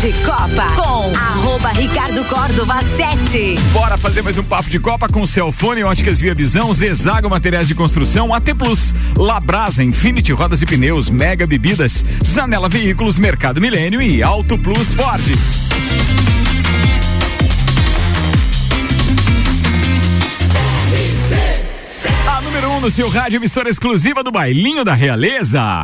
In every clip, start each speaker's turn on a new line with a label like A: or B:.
A: de Copa com arroba Ricardo Córdova 7.
B: Bora fazer mais um papo de Copa com Celfone, Óticas Via Visão, Zezago Materiais de Construção, AT Plus, Labrasa, Infinity Rodas e Pneus, Mega Bebidas, Zanela Veículos, Mercado Milênio e Auto Plus Ford. A número 1 um no seu rádio, emissora exclusiva do Bailinho da Realeza.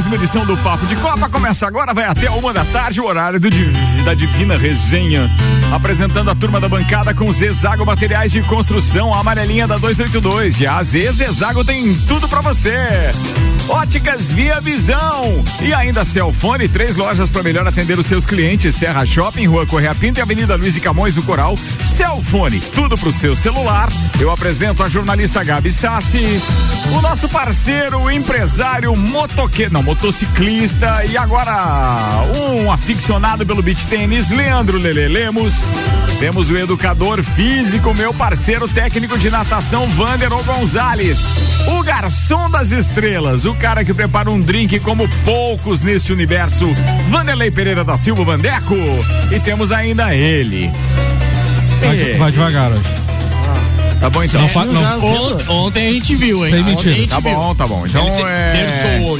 B: Mais uma edição do Papo de Copa. Começa agora, vai até uma da tarde, o horário do da Divina Resenha. Apresentando a turma da bancada com Zezago Materiais de Construção, a amarelinha da 282. De A Zezago tem tudo pra você. Óticas Via Visão. E ainda Celfone, três lojas para melhor atender os seus clientes. Serra Shopping, Rua Correia Pinto e Avenida Luiz e Camões do Coral. Celfone, tudo pro seu celular. Eu apresento a jornalista Gabi Sassi, o nosso parceiro, empresário motoqueiro, não, motociclista e agora um aficionado pelo beach tênis, Leandro Lele Lemos. Temos o educador físico, meu parceiro técnico de natação, Vanderson Gonzalez. O garçom das estrelas, o cara que prepara um drink como poucos neste universo, Vanderlei Pereira da Silva Vandeco. E temos ainda ele.
C: Vai, vai devagar hoje.
B: Tá bom então?
C: Não, fa- não,
D: Ont- Ontem a gente viu, hein?
C: Sem
D: Ontem
C: mentira.
B: Tá
D: viu.
B: bom, tá bom. Então é,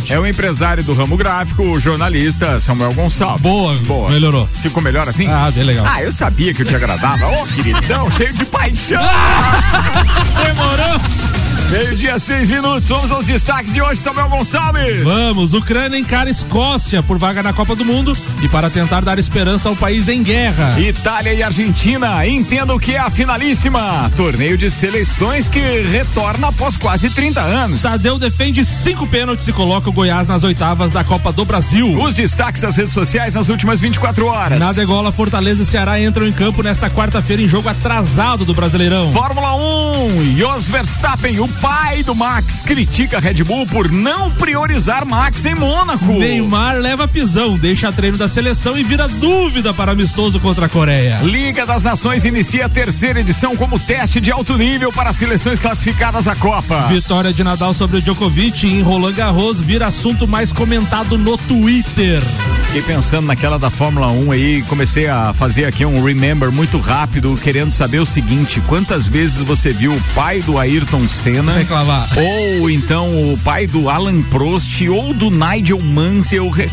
B: é o empresário do ramo gráfico, o jornalista Samuel Gonçalves.
C: Boa, melhorou.
B: Ficou melhor assim?
C: Ah, bem legal.
B: Ah, eu sabia que eu te agradava. Ô, queridão, cheio de paixão.
D: Demorou?
B: Meio-dia, seis minutos. Vamos aos destaques de hoje, Samuel Gonçalves.
C: Vamos, Ucrânia encara Escócia por vaga na Copa do Mundo e para tentar dar esperança ao país em guerra.
B: Itália e Argentina, entenda o que é a finalíssima. Torneio de seleções que retorna após quase 30 anos.
C: Tadeu defende cinco pênaltis e coloca o Goiás nas oitavas da Copa do Brasil.
B: Os destaques das redes sociais nas últimas 24 horas.
C: Na degola, Fortaleza e Ceará entram em campo nesta quarta-feira em jogo atrasado do Brasileirão.
B: Fórmula 1, Jos Verstappen, o pai do Max, critica Red Bull por não priorizar Max em Mônaco.
C: Neymar leva pisão, deixa treino da seleção e vira dúvida para amistoso contra a Coreia.
B: Liga das Nações inicia a terceira edição como teste de alto nível para as seleções classificadas à Copa.
C: Vitória de Nadal sobre o Djokovic em Roland Garros vira assunto mais comentado no Twitter.
B: Fiquei pensando naquela da Fórmula 1 aí, comecei a fazer aqui um remember muito rápido, querendo saber o seguinte: quantas vezes você viu o pai do Ayrton Senna?
C: Reclamar.
B: Ou então o pai do Alan Prost ou do Nigel Mansell. Re...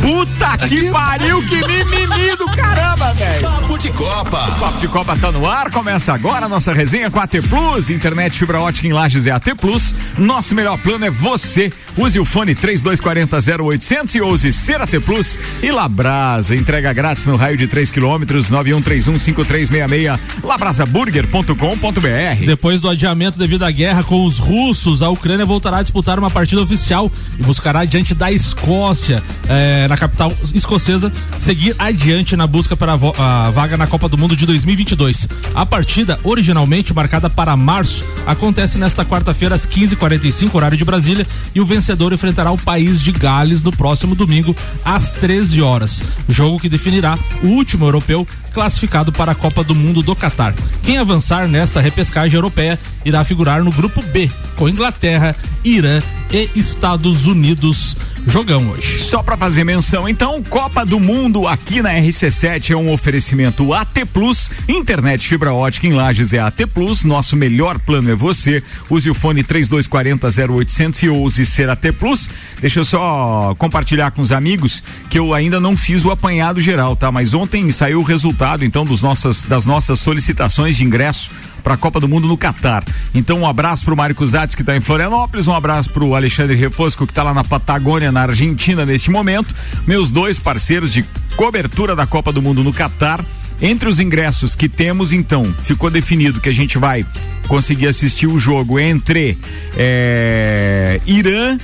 B: Puta que pariu, que mimimi do caramba, velho!
E: Papo de Copa.
B: O Papo de Copa tá no ar, começa agora a nossa resenha com a AT Plus, internet fibra ótica em Lages é AT Plus. Nosso melhor plano é você. Use o fone 3240 0800 e ouse ser AT Plus e Labrasa, entrega grátis no raio de 3 quilômetros 91315366 labrasaburger.com.br.
C: Depois do adiamento devido à guerra com os russos, a Ucrânia voltará a disputar uma partida oficial e buscará diante da Escócia, eh, na capital escocesa, seguir adiante na busca para a vaga na Copa do Mundo de 2022. A partida, originalmente marcada para março, acontece nesta quarta-feira às 15h45, horário de Brasília, e o vencedor enfrentará o país de Gales no próximo domingo às 13 horas. Jogo que definirá o último europeu classificado para a Copa do Mundo do Catar. Quem avançar nesta repescagem europeia irá figurar no grupo B, com Inglaterra, Irã e Estados Unidos. Jogão hoje.
B: Só para fazer menção, então, Copa do Mundo aqui na RC7 é um oferecimento AT Plus, internet fibra ótica em Lages é AT Plus, nosso melhor plano é você. Use o fone 3240 0800 e ouse ser AT Plus. Deixa eu só compartilhar com os amigos que eu ainda não fiz o apanhado geral, tá? Mas ontem saiu o resultado, então, dos nossas, das nossas solicitações de ingresso para a Copa do Mundo no Catar. Então, um abraço pro Mário Cusatz, que está em Florianópolis, um abraço pro Alexandre Refosco, que está lá na Patagônia, na Argentina, neste momento. Meus dois parceiros de cobertura da Copa do Mundo no Catar. Entre os ingressos que temos, então, ficou definido que a gente vai conseguir assistir o jogo entre eh, Irã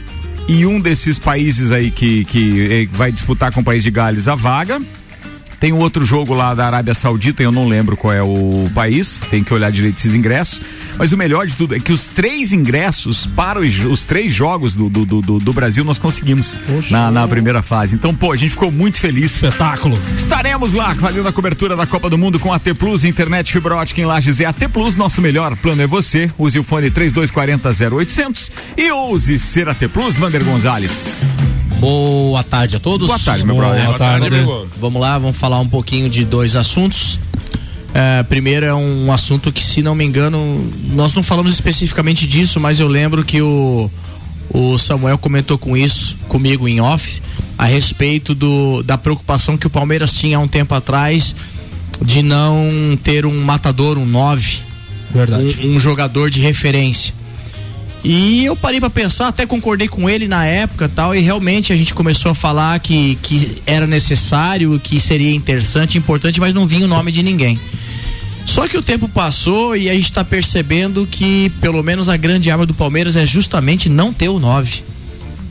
B: e um desses países aí que, que eh, vai disputar com o país de Gales a vaga. Tem um outro jogo lá da Arábia Saudita, eu não lembro qual é o país, tem que olhar direito esses ingressos. Mas o melhor de tudo é que os três ingressos para os, os três jogos do, do, do, do Brasil nós conseguimos na, na, primeira fase. Então, pô, a gente ficou muito feliz.
C: Espetáculo.
B: Estaremos lá fazendo a cobertura da Copa do Mundo com a T Plus, internet fibra ótica em Lages é a T Plus. Nosso melhor plano é você. Use o fone 3240 0800 e ouse ser a T Plus, Vander Gonzalez.
E: Boa tarde a todos.
B: Boa tarde, meu
C: Boa
B: brother.
C: Boa tarde.
E: Vamos lá, vamos falar um pouquinho de dois assuntos. É, primeiro é um assunto que, se não me engano, nós não falamos especificamente disso, mas eu lembro que o, o Samuel comentou com isso comigo em off a respeito do, da preocupação que o Palmeiras tinha há um tempo atrás de não ter um matador, um 9,
C: Verdade.
E: um, um jogador de referência. E eu parei para pensar, até concordei com ele na época tal, e realmente a gente começou a falar que, que era necessário, que seria interessante, importante, mas não vinha o nome de ninguém. Só que o tempo passou e a gente está percebendo que pelo menos a grande arma do Palmeiras é justamente não ter o 9.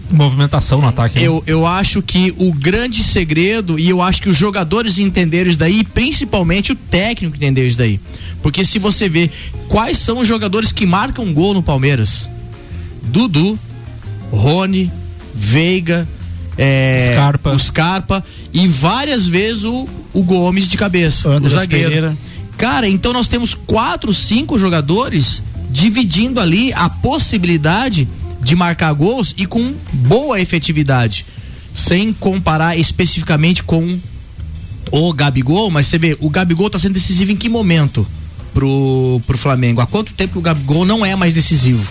C: Movimentação no ataque. né?
E: Eu, eu acho que o grande segredo, e eu acho que os jogadores entenderam isso daí, e principalmente o técnico entendeu isso daí. Porque se você vê quais são os jogadores que marcam gol no Palmeiras: Dudu, Rony, Veiga, é,
C: Scarpa.
E: o Scarpa e várias vezes o, o Gomes de cabeça,
D: Andreas
E: o zagueiro.
D: Pereira.
E: Cara, então nós temos quatro, cinco jogadores dividindo ali a possibilidade de marcar gols e com boa efetividade. Sem comparar especificamente com o Gabigol, mas você vê, o Gabigol tá sendo decisivo em que momento pro, pro Flamengo? Há quanto tempo que o Gabigol não é mais decisivo?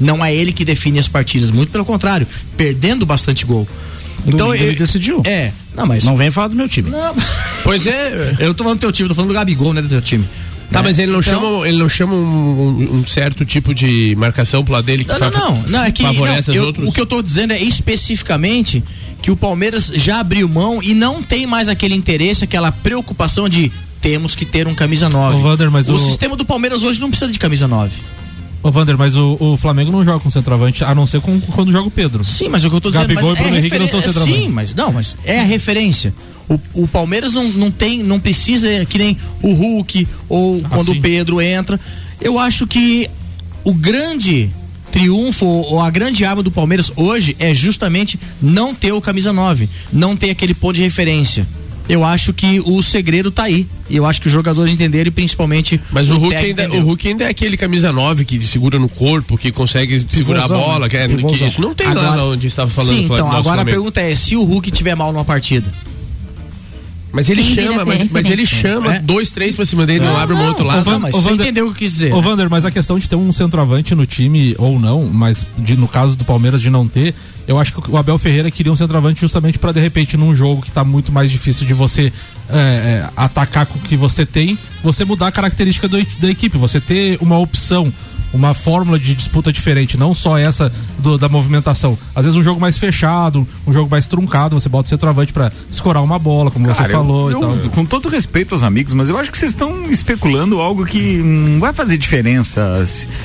E: Não é ele que define as partidas, muito pelo contrário, perdendo bastante gol. Então
D: Domingo ele decidiu.
E: É, não, mas
D: Não vem falar do meu time.
E: não,
F: Pois é.
E: eu não tô falando do teu time, tô falando do Gabigol, né, do teu time.
F: Tá,
E: Né?
F: mas ele não
E: Então-
F: chama, ele não chama um, um- um certo tipo de marcação pro lado dele que
E: Não, não, não, não, é que
F: favorece
E: não, eu-
F: outros.
E: o que eu tô dizendo é especificamente que o Palmeiras já abriu mão e não tem mais aquele interesse, aquela preocupação de temos que ter um camisa 9.
C: Ô, Vander, mas
E: o,
C: o-
E: sistema do Palmeiras hoje não precisa de camisa 9.
C: Ô, Vander, mas o, o Flamengo não joga com centroavante, a não ser com, quando joga o Pedro.
E: Sim, mas o que eu tô dizendo
C: Gabigol
E: mas
C: e Bruno
E: é
C: Henrique não são centroavante.
E: Sim, mas não, mas é a referência. O, o Palmeiras não, não tem, não precisa que nem o Hulk ou quando
C: sim.
E: o Pedro entra. Eu acho que o grande triunfo ou a grande arma do Palmeiras hoje é justamente não ter o camisa 9, não ter aquele ponto de referência. Eu acho que o segredo tá aí. E eu acho que os jogadores entenderam e principalmente
F: Mas o Hulk,
E: técnico
F: ainda, o. Hulk ainda é aquele camisa 9 que segura no corpo, que consegue segurar a
D: Pivôzão,
F: bola.
D: né?
F: Que, é- que isso não tem lá
E: Agora-
F: onde estava falando
E: Sim, então, agora a pergunta é, se o Hulk tiver mal numa partida,
F: Mas ele
A: Quem
F: chama, mas, mas ele chama
E: É.
F: dois, três pra cima dele, não, abre uma outro
C: Ô,
F: lado.
C: Van-
E: Não, mas
C: ô,
E: você
C: Vander-
E: entendeu o que eu quis dizer.
C: Ô, Vander, mas a questão de ter um centroavante no time ou não, mas de- no caso do Palmeiras de não ter, eu acho que o Abel Ferreira queria um centroavante justamente para de repente num jogo que tá muito mais difícil de você é, é, atacar com o que você tem, você mudar a característica do- da equipe, você ter uma opção. Uma fórmula de disputa diferente, não só essa do- da movimentação. Às vezes um jogo mais fechado, um jogo mais truncado, você bota o centroavante para escorar uma bola, como você
B: Cara, eu-
C: falou
B: eu-
C: e tal.
B: Com todo respeito aos amigos, mas eu acho que vocês estão especulando algo que não vai fazer diferença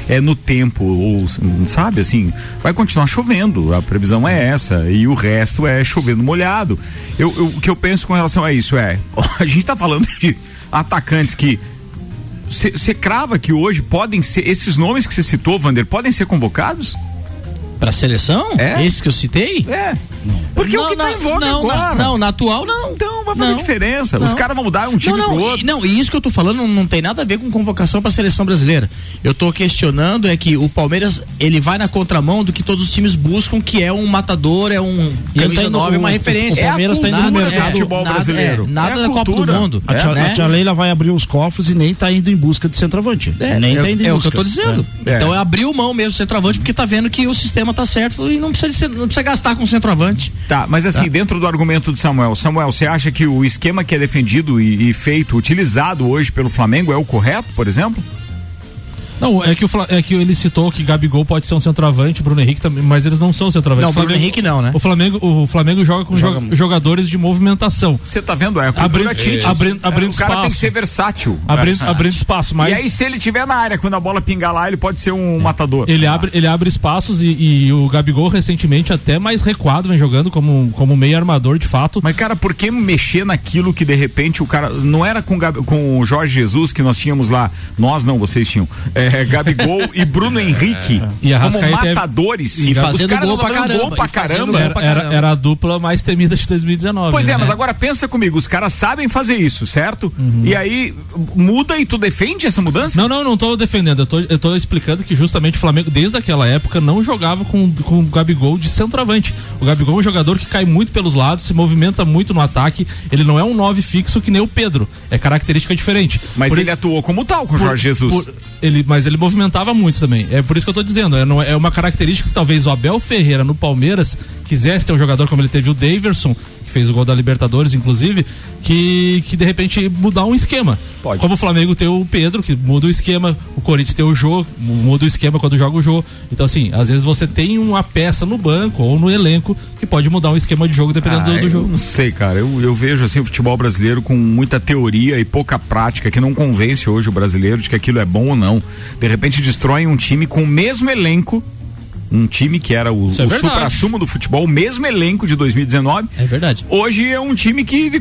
B: é no tempo, ou sabe assim, vai continuar chovendo. A previsão é essa, e o resto é chovendo molhado. Eu, eu- o que eu penso com relação a isso é, a gente tá falando de atacantes que você crava que hoje podem ser, esses nomes que você citou, Vander, podem ser convocados?
E: Pra seleção?
B: É.
E: Esse que eu citei?
B: É. Porque é o
E: Não,
B: que tá
E: na-
B: em voga
E: não,
B: agora.
E: Na, não, na atual não.
B: Então vai fazer
E: Não.
B: diferença. Os
E: Não.
B: caras vão mudar um time
E: não,
B: pro
E: não,
B: outro.
E: e, não, e isso que eu tô falando não, não tem nada a ver com convocação pra seleção brasileira. Eu tô questionando é que o Palmeiras, ele vai na contramão do que todos os times buscam, que é um matador, é um
D: E ele
E: camisa
D: tá indo-
E: 9, uma referência.
D: o Palmeiras tá indo no
E: Nada-
D: mercado
E: é,
B: futebol
E: nada-
B: brasileiro.
E: é, nada
B: É a
E: da Copa do. Mundo.
D: A tia,
E: né?
D: a tia Leila vai abrir os cofres e nem tá indo em busca de centroavante.
E: É,
D: nem
E: é,
D: tá indo em
E: é o que
D: busca.
E: eu tô dizendo.
B: É.
E: Então é abrir mão mesmo do centroavante, porque tá vendo que o sistema tá certo e não precisa, ser- não precisa gastar com centroavante.
B: Tá, mas assim, dentro do argumento de Samuel, Samuel, você acha que o esquema que é defendido e, e feito, utilizado hoje pelo Flamengo é o correto, por exemplo?
C: Não, é que, o, Fla- é que ele citou que Gabigol pode ser um centroavante, Bruno Henrique também, mas eles não são centroavantes.
E: Não,
C: O
E: Bruno
C: Flamengo-
E: Henrique não, né?
C: O Flamengo, o Flamengo joga com jo- jogadores de movimentação.
B: Você tá vendo? É
C: Abrindo-
B: Tite.
C: abrindo- abrindo
B: o cara tem que
C: espaço.
B: ser versátil.
C: Abrindo,
B: É.
C: abrindo espaço, mas
B: E aí, se ele tiver na área, quando a bola pingar lá, ele pode ser um matador.
C: ele abre, ele abre espaços e, e o Gabigol recentemente até mais recuado vem jogando como, como meio armador de fato.
B: Mas, cara, por que mexer naquilo que de repente o cara. Não era com, Gab- com o Jorge Jesus que nós tínhamos lá. Nós não, vocês tinham. É, Gabigol e Bruno Henrique.
C: E a
B: como
C: Arrascaeta é-
B: matadores.
E: E
B: Os
E: fazendo
B: caras
E: gol pra caramba,
B: Gol pra
E: e
B: caramba.
C: Era, era, era a dupla mais temida de 2019.
B: Pois é,
C: né?
B: mas agora pensa comigo, os caras sabem fazer isso, certo?
C: Uhum.
B: E aí muda e tu defende essa mudança?
C: Não, não, não tô defendendo. Eu tô, eu tô explicando que justamente o Flamengo, desde aquela época, não jogava com, com o Gabigol de centroavante. O Gabigol é um jogador que cai muito pelos lados, se movimenta muito no ataque. Ele não é um 9 fixo que nem o Pedro. É característica diferente.
B: Mas
C: Por
B: ele
C: isso-
B: atuou como tal com o Jorge Jesus.
C: por- ele, mas ele movimentava muito também. É por isso que eu tô dizendo. É, não- é uma característica que talvez o Abel Ferreira no Palmeiras quisesse ter um jogador como ele teve o Daverson, fez o gol da Libertadores, inclusive, que, que de repente mudar um esquema.
B: Pode.
C: Como o Flamengo tem o Pedro, que muda o esquema, o Corinthians tem o Jô, muda o esquema quando joga o Jô. Então, assim, às vezes você tem uma peça no banco ou no elenco que pode mudar um esquema de jogo dependendo
B: Ah,
C: do, do jogo.
B: Não sei, cara. Eu, eu vejo assim o futebol brasileiro com muita teoria e pouca prática, que não convence hoje o brasileiro de que aquilo é bom ou não. De repente destroem um time com o mesmo elenco. Um time que era o,
C: Isso é
B: o supra-sumo do futebol, o mesmo elenco de 2019.
E: É verdade.
B: Hoje é um time que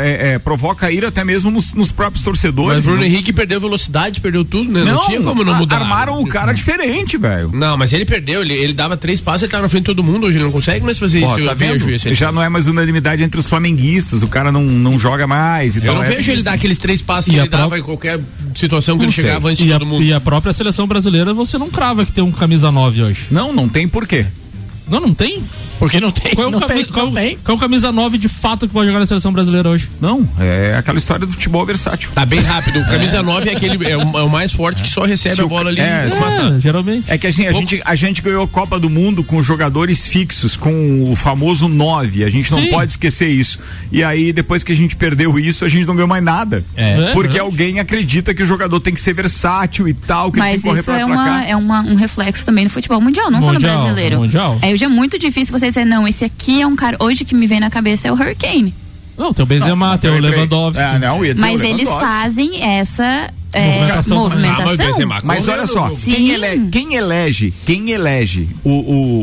B: é, é, provoca ira até mesmo nos, nos próprios torcedores.
F: Mas Bruno
B: Não-
F: Henrique perdeu velocidade, perdeu tudo, né? Não,
B: não,
F: tinha como não
B: a-
F: mudar.
B: Armaram o cara diferente, velho.
F: Não, mas ele perdeu, ele, ele dava três passos, ele tava na frente de todo mundo, hoje ele não consegue mais fazer
B: Ó,
F: isso.
B: tá
F: eu vejo
B: vendo?
F: isso.
B: Já não é mais unanimidade entre os flamenguistas. O cara não, não joga mais. E
F: Eu
B: tal.
F: não
B: É-
F: vejo ele dar aqueles três passos que
C: E a
F: ele dava
C: pró-
F: em qualquer situação que
B: Não
F: ele
B: sei.
F: chegava antes
C: E
F: de
C: a,
F: todo mundo.
C: e a própria seleção brasileira você não crava que tem um camisa 9 hoje.
B: Não, não tem porquê.
C: Não, não tem?
E: Porque não tem.
C: Qual é o,
E: não
C: cami-
E: tem,
C: qual,
E: não tem.
C: qual é o camisa 9 de fato que pode jogar na seleção brasileira hoje?
B: Não, é aquela história do futebol versátil.
F: Tá bem rápido. O camisa 9 é aquele é o, é o mais forte que só recebe
B: Se
F: a
B: o-
F: bola ali.
B: é.
C: É, geralmente.
B: É que assim, a, gente, a gente ganhou a Copa do Mundo com jogadores fixos, com o famoso 9. A gente não
C: Sim.
B: pode esquecer isso. E aí, depois que a gente perdeu isso, a gente não ganhou mais nada.
C: É.
B: Porque
C: É.
B: alguém acredita que o jogador tem que ser versátil e tal, que ele tem
G: Mas
B: que correr
G: isso
B: pra,
G: é,
B: pra
G: uma,
B: cá.
G: é uma, um reflexo também no futebol mundial, não só no
C: Mundial,
G: brasileiro.
C: mundial.
G: É, hoje é muito difícil você dizer, não, esse aqui é um cara. Hoje que me vem na cabeça é o Hurricane.
C: Não, tem o Benzema, tem o. Lewandowski.
B: É, não, ia dizer
G: Mas
B: o
G: eles fazem essa é,
C: Movimentação
G: movimentação.
F: Ah, mas o Benzema
B: Mas
F: corre
B: olha só, quem, ele- quem elege, quem elege o-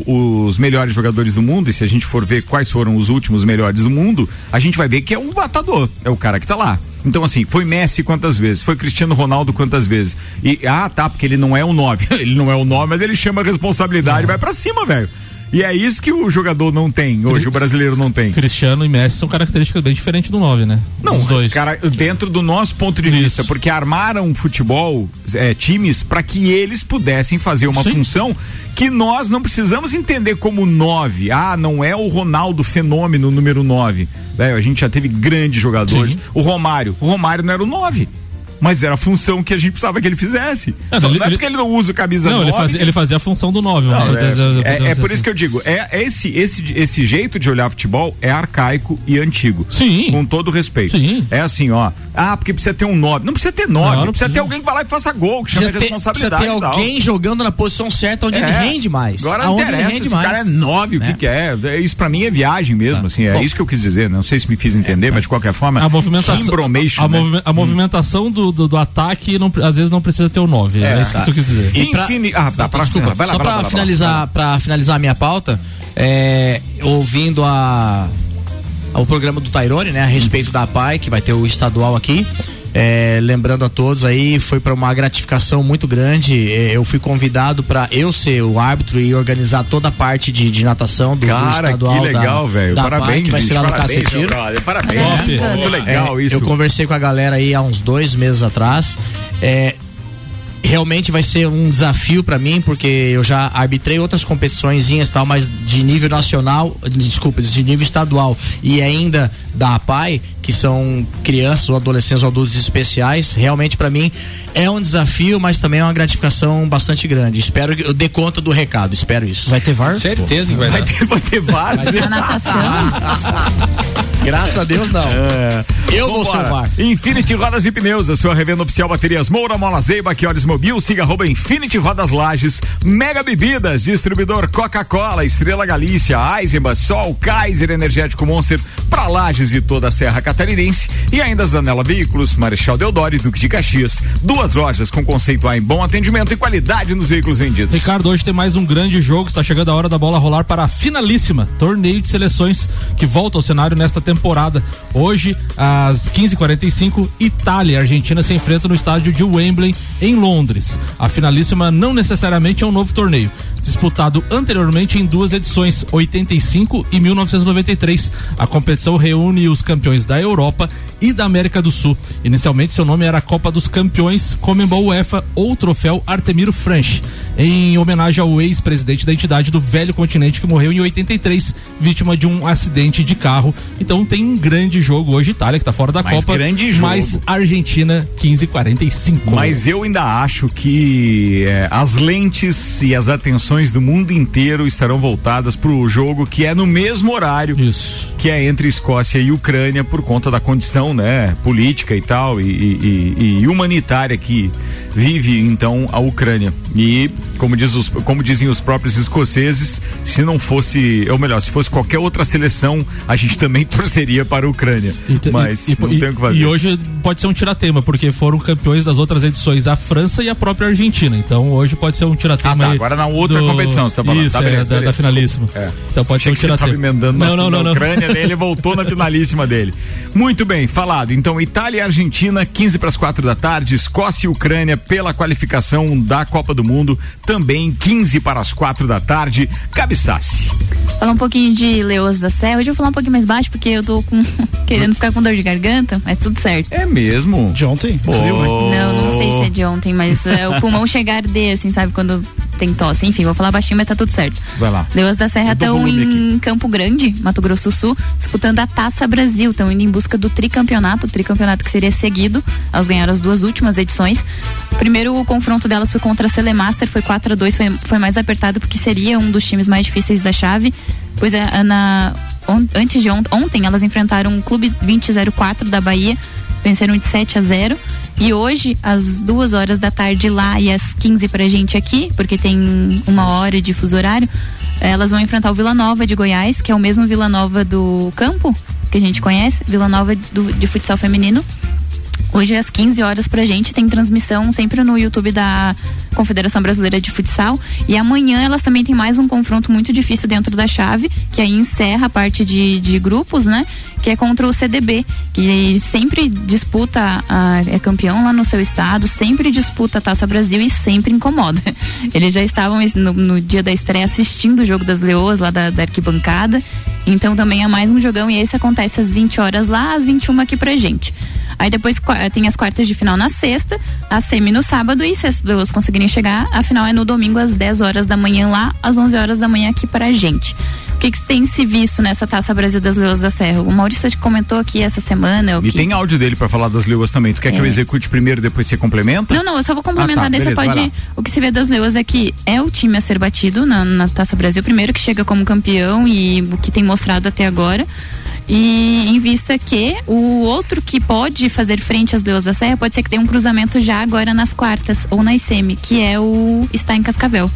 B: o- os melhores jogadores do mundo, e se a gente for ver quais foram os últimos melhores do mundo, a gente vai ver que é um matador, é o cara que tá lá. Então, assim, foi Messi quantas vezes? Foi Cristiano Ronaldo quantas vezes? E, ah, tá, porque ele não é o 9. ele não é o 9, mas ele chama a responsabilidade e vai pra cima, velho. E é isso que o jogador não tem, hoje o brasileiro não tem.
C: Cristiano e Messi são características bem diferentes do 9, né?
B: Não,
C: Os dois.
B: cara, dentro do nosso ponto de
C: Isso.
B: vista, porque armaram futebol, é, times, para que eles pudessem fazer uma
C: Sim.
B: função que nós não precisamos entender como nove. Ah, não é o Ronaldo fenômeno número nove. Velho, a gente já teve grandes jogadores.
C: Sim.
B: O Romário, o Romário não era o nove. Mas era a função que a gente precisava que ele fizesse.
C: É,
B: Só
C: ele-
B: não é porque ele não usa camisa
C: Não,
B: 9.
C: ele fazia, ele fazia a função do 9.
B: Não, é, é- é
C: dizer
B: por
C: assim.
B: isso que eu digo, é esse, esse, esse jeito de olhar futebol é arcaico e antigo.
C: Sim.
B: Com todo respeito.
C: Sim.
B: É assim, ó. Ah, porque precisa ter um 9. Não precisa ter 9.
C: Não, não
B: precisa,
C: precisa.
B: ter alguém que vá lá e faça gol, que chama
E: Precisa ter, precisa
B: responsabilidade.
E: ter
B: e tal.
E: alguém jogando na posição certa onde
B: É.
E: ele rende mais.
B: Agora não
E: ele
B: interessa
E: rende
B: se o
E: mais.
B: cara é 9, o que,
E: Né?
B: que é. É, Isso pra mim é viagem mesmo, assim. É
E: Bom.
B: isso que eu quis dizer. né? Não sei se me fiz entender, mas de qualquer forma.
C: A movimentação,
B: Embromation,
C: a,
B: né?
C: a movimentação do, do, do ataque não, às vezes não precisa ter o 9. É,
B: É,
C: isso
B: tá.
C: que tu quis dizer.
E: E pra-
B: Infini... Ah, tá, pra
E: Desculpa,
B: vai lá,
E: só pra
B: lá,
E: finalizar, para finalizar a minha pauta, é, ouvindo a o programa do Tairone, né, a respeito da PAI, que vai ter o estadual aqui. É, lembrando a todos aí, foi para uma gratificação muito grande. é, eu fui convidado para eu ser o árbitro e organizar toda a parte de, de natação do, do
B: Cara,
E: estadual
B: que legal, velho. Parabéns,
E: que vai ser lá no
B: parabéns,
E: Cacetiro.
C: Top.
B: Pô, Muito legal
E: É,
B: isso.
E: Eu conversei com a galera aí há uns dois meses atrás. É, realmente vai ser um desafio pra mim, porque eu já arbitrei outras competições e tal, mas de nível nacional, desculpa, de nível estadual e ainda da APAI, que são crianças ou adolescentes ou adultos especiais, realmente pra mim é um desafio, mas também é uma gratificação bastante grande. Espero que eu dê conta do recado, espero isso.
D: Vai ter VAR?
F: Certeza que vai,
B: Vai ter, vai ter vários.
G: Na natação.
E: Graças a Deus não.
B: É.
E: Eu vou
B: Vambora.
E: salvar.
B: Infinity Rodas e Pneus, a sua revenda oficial Baterias Moura, Mola Zeiba, que olhos mobil, siga arroba Infinity Rodas Lages, Mega Bebidas, distribuidor Coca-Cola, Estrela Galícia, Eisenbach, Sol, Kaiser Energético Monster, pra Lages e toda a Serra Catarinense e ainda Zanela Veículos, Marechal Deodoro e Duque de Caxias. Duas lojas com conceito A em bom atendimento e qualidade nos veículos vendidos.
C: Ricardo, hoje tem mais um grande jogo. Está chegando a hora da bola rolar para a finalíssima torneio de seleções que volta ao cenário nesta temporada. Hoje, às 15h45, Itália e Argentina se enfrentam no estádio de Wembley, em Londres. A finalíssima não necessariamente é um novo torneio. Disputado anteriormente em duas edições, 85 e 1993. A competição reúne os campeões da Europa e da América do Sul. Inicialmente, seu nome era Copa dos Campeões Comembol UEFA ou Troféu Artemiro Franch, em homenagem ao ex-presidente da entidade do velho continente que morreu em 83, vítima de um acidente de carro. Então tem um grande jogo hoje, Itália, que tá fora da
B: Mas
C: Copa.
B: grande jogo.
C: Mas Argentina, 15:45.
B: Mas eu ainda acho que é, as lentes e as atenções do mundo inteiro estarão voltadas para o jogo que é no mesmo horário
C: Isso.
B: que é entre Escócia e Ucrânia por conta da condição, né, política e tal e, e- e- humanitária que vive então a Ucrânia. E como, diz os, como dizem os próprios escoceses, se não fosse, ou melhor, se fosse qualquer outra seleção, a gente também torceria para a Ucrânia. Mas
C: e,
B: não tem o que fazer.
C: e hoje pode ser um tiratema, porque foram campeões das outras edições a França e a própria Argentina. Então hoje pode ser um tiratema.
B: Ah, tá, agora na outra competição você tá falando.
C: Isso,
B: Tá, beleza,
C: é, da,
B: beleza,
C: da finalíssima.
B: desculpa. É.
C: Então pode ser
B: Achei
C: um
B: que você tava
C: tiratema.
B: emendando
C: não,
B: na,
C: não, não.
B: Ucrânia, ele voltou na finalíssima dele. Muito bem, falado. Então, Itália e Argentina, 15 para as 4 da tarde, Escócia e Ucrânia pela qualificação da Copa do Mundo, também 15 para as 4 da tarde, Cabeçasse.
G: Falar um pouquinho de Leoas da Serra. Hoje eu vou falar um pouquinho mais baixo, porque eu tô com, querendo ficar com dor de garganta, mas tudo certo.
B: É mesmo?
D: De ontem? Né?
G: Não, não sei se é de ontem, mas é, o pulmão chega a arder, assim, sabe? Quando tem tosse. Enfim, vou falar baixinho, mas tá tudo certo.
B: Vai lá.
G: Leoas da Serra estão em Campo Grande, Mato Grosso do Sul, disputando a Taça Brasil. Estão indo em busca do tricampeonato, o tricampeonato que seria seguido. Elas ganharam as duas últimas edições. Primeiro o confronto delas foi contra a Celemaster, foi 4 a 2 foi, foi mais apertado porque seria um dos times mais difíceis da chave. Pois é, na, on- antes de ont, ontem elas enfrentaram o Clube 2004 da Bahia, venceram de 7 a 0. E hoje, às duas horas da tarde lá e às 15 pra gente aqui, porque tem uma hora de fuso horário, elas vão enfrentar o Vila Nova de Goiás, que é o mesmo Vila Nova do campo, que a gente conhece, Vila Nova do- de futsal feminino. Hoje às 15 horas pra gente tem transmissão sempre no YouTube da Confederação Brasileira de Futsal e amanhã elas também têm mais um confronto muito difícil dentro da chave, que aí encerra a parte de, de grupos, né? Que é contra o CDB, que sempre disputa, a- é campeão lá no seu estado, sempre disputa a Taça Brasil e sempre incomoda. Eles já estavam no, no dia da estreia assistindo o jogo das Leoas lá da, da arquibancada, então também é mais um jogão e esse acontece às 20 horas lá, às 21 aqui pra gente. Aí depois tem as quartas de final na sexta, a semi no sábado e se as duas conseguirem chegar, a final é no domingo às 10 horas da manhã lá, às 11 horas da manhã aqui pra gente. O que, que tem se visto nessa Taça Brasil das Leões da Serra? O Maurício que comentou aqui essa semana.
B: E
G: que-
B: tem áudio dele para falar das leuas também. Tu quer que eu
G: É.
B: execute primeiro e depois você complementa?
G: Não, não, eu só vou complementar,
B: Ah, tá, beleza,
G: pode. O que se vê das Leoas é que é o time a ser batido na, na Taça Brasil, primeiro que chega como campeão e o que tem mostrado até agora. E em vista que o outro que pode fazer frente às Leoas da Serra pode ser que tenha um cruzamento já agora nas quartas ou nas semi, que é o está em Cascavel.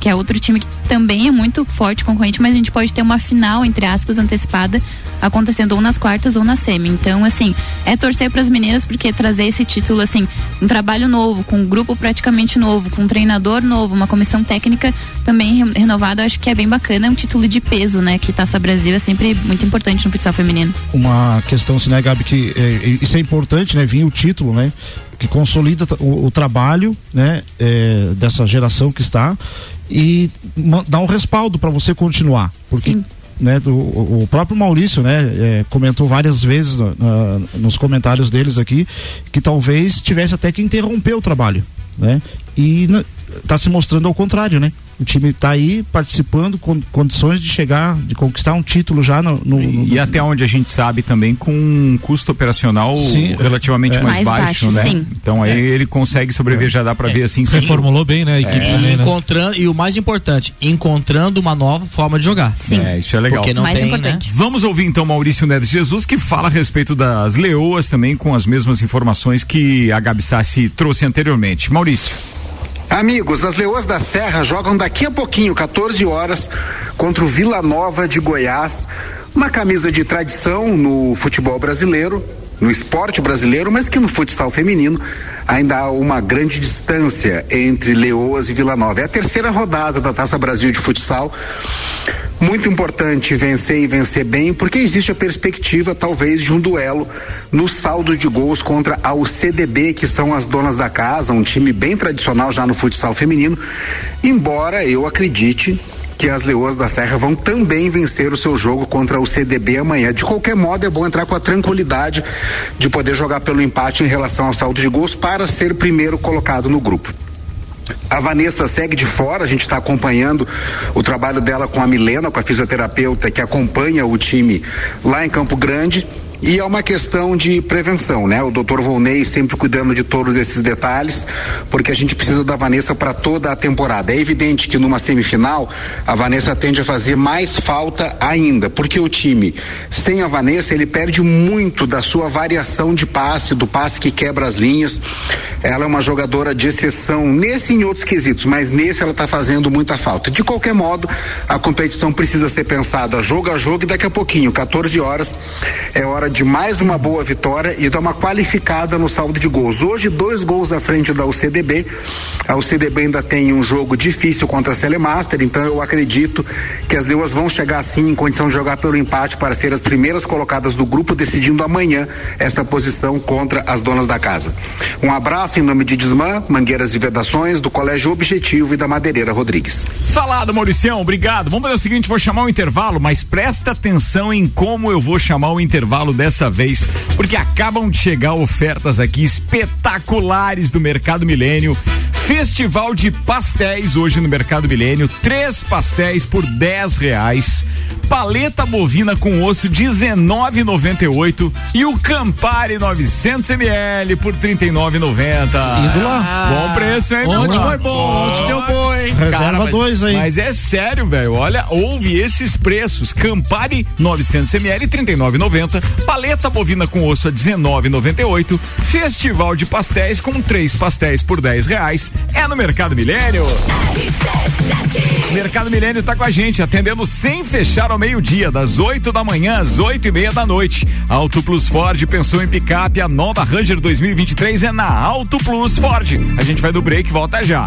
G: Que é outro time que também é muito forte concorrente, mas a gente pode ter uma final, entre aspas, antecipada, acontecendo ou nas quartas ou na semi. Então, assim, é torcer para as meninas, porque trazer esse título, assim, um trabalho novo, com um grupo praticamente novo, com um treinador novo, uma comissão técnica também re- renovada, acho que é bem bacana. É um título de peso, né? Que Taça Brasil é sempre muito importante no futsal feminino.
D: uma questão assim, né, Gabi, que é, isso é importante, né, vir o título, né, que consolida o, o trabalho, né, é, dessa geração que está e dá um respaldo para você continuar, porque
G: Sim.
D: né, do, o próprio Maurício, né, é, comentou várias vezes nos comentários deles aqui que talvez tivesse até que interromper o trabalho, né, e está se mostrando ao contrário, né, O time está aí participando com condições de chegar, de conquistar um título já no. no, no
B: E até onde a gente sabe também com um custo operacional
D: Sim.
B: relativamente
D: É.
B: mais,
G: Mais
B: baixo,
G: baixo,
B: né?
G: sim.
B: Então aí ele consegue sobreviver, já dá pra ver assim. sim.
C: Reformulou bem, né? A equipe
E: E,
C: também, né?
E: encontrando, e o mais importante, encontrando uma nova forma de jogar.
G: Sim.
B: É, isso é legal.
E: Porque não
G: Mais
E: tem,
G: importante.
E: né?
B: Vamos ouvir então Maurício Neves Jesus, que fala a respeito das leoas também com as mesmas informações que a Gabi Sassi trouxe anteriormente. Maurício.
H: Amigos, as Leoas da Serra jogam daqui a pouquinho, 14 horas, contra o Vila Nova de Goiás. Uma camisa de tradição no futebol brasileiro, no esporte brasileiro, mas que no futsal feminino ainda há uma grande distância entre Leoas e Vila Nova. É a terceira rodada da Taça Brasil de futsal. Muito importante vencer e vencer bem, porque existe a perspectiva, talvez, de um duelo no saldo de gols contra a UCDB, que são as donas da casa, um time bem tradicional já no futsal feminino. Embora eu acredite que as Leoas da Serra vão também vencer o seu jogo contra o CDB amanhã. De qualquer modo, é bom entrar com a tranquilidade de poder jogar pelo empate em relação ao saldo de gols para ser primeiro colocado no grupo. A Vanessa segue de fora, a gente está acompanhando o trabalho dela com a Milena, com a fisioterapeuta que acompanha o time lá em Campo Grande. E é uma questão de prevenção, né? O doutor Volney sempre cuidando de todos esses detalhes, porque a gente precisa da Vanessa para toda a temporada. É evidente que numa semifinal a Vanessa tende a fazer mais falta ainda, porque o time sem a Vanessa ele perde muito da sua variação de passe, do passe que quebra as linhas. Ela é uma jogadora de exceção nesse e em outros quesitos, mas nesse ela está fazendo muita falta. De qualquer modo, a competição precisa ser pensada jogo a jogo e daqui a pouquinho, 14 horas, é hora de mais uma boa vitória e dar uma qualificada no saldo de gols. Hoje, dois gols à frente da UCDB. A UCDB ainda tem um jogo difícil contra a Celemaster, então eu acredito que as Leoas vão chegar sim em condição de jogar pelo empate para ser as primeiras colocadas do grupo, decidindo amanhã essa posição contra as donas da casa. Um abraço em nome de Desmã, Mangueiras e Vedações, do Colégio Objetivo e da Madeireira Rodrigues.
B: Falado, Mauricião, obrigado. Vamos fazer o seguinte, vou chamar o intervalo, mas presta atenção em como eu vou chamar o intervalo dessa vez, porque acabam de chegar ofertas aqui espetaculares do Mercado Milênio. Festival de pastéis hoje no Mercado Milênio, três pastéis por 10 reais. Paleta bovina com osso 19,98 e o Campari 900 ml por 39,90.
D: Indo lá.
B: Bom preço, hein?
E: Ontem foi bom, ontem deu bom, hein?
D: Reserva
B: mas-
D: dois aí.
B: Mas é sério, velho. Olha, houve esses preços. Campari 900 ml 39,90. Paleta bovina com osso a 19,98. Festival de pastéis com três pastéis por 10 reais. É no Mercado Milênio. Mercado Milênio tá com a gente, atendendo sem fechar ao meio-dia, das 8 da manhã às 8 e meia da noite. Auto Plus Ford pensou em picape, a nova Ranger 2023 é na Auto Plus Ford. A gente vai do break volta já.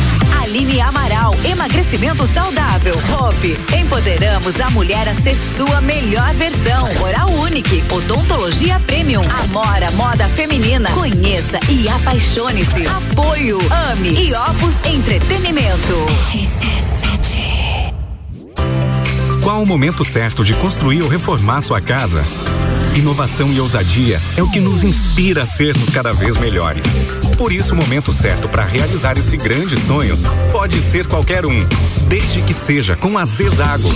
A: Aline Amaral, emagrecimento saudável. Hope, empoderamos a mulher a ser sua melhor versão. Oral Unique, odontologia premium. Amora, moda feminina. Conheça e apaixone-se. Apoio, ame e Opus Entretenimento.
I: Qual o momento certo de construir ou reformar sua casa? Inovação e ousadia é o que nos inspira a sermos cada vez melhores. Por isso, o momento certo para realizar esse grande sonho pode ser qualquer um, desde que seja com a Zezago.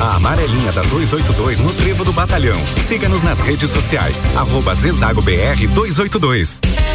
I: A amarelinha da 282 no Trevo do Batalhão. Siga-nos nas redes sociais. Arroba Zezago BR 282.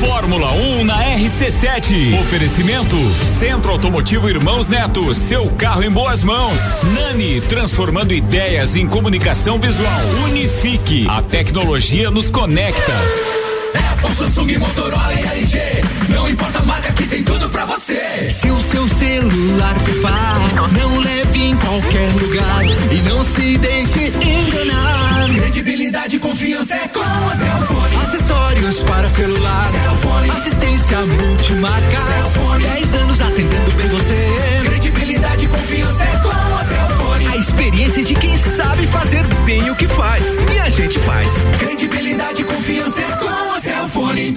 I: Fórmula 1 um na RC7. Oferecimento Centro Automotivo Irmãos Neto. Seu carro em boas mãos. Nani, transformando ideias em comunicação visual. Unifique. A tecnologia nos conecta.
J: Apple, Samsung, Motorola e LG. Não importa a marca que tem tudo pra você.
K: Se o seu celular pifar, não leve em qualquer lugar e não se deixe enganar.
J: Credibilidade e confiança é com a
K: Acessórios para celular,
J: Cellfone.
K: assistência multimarca.
J: Cellfone.
K: 10 anos atendendo bem você.
J: Credibilidade e confiança é com a Cellfone.
K: A experiência de quem sabe fazer bem o que faz. E a gente faz.
J: Credibilidade e confiança é com a Cellfone.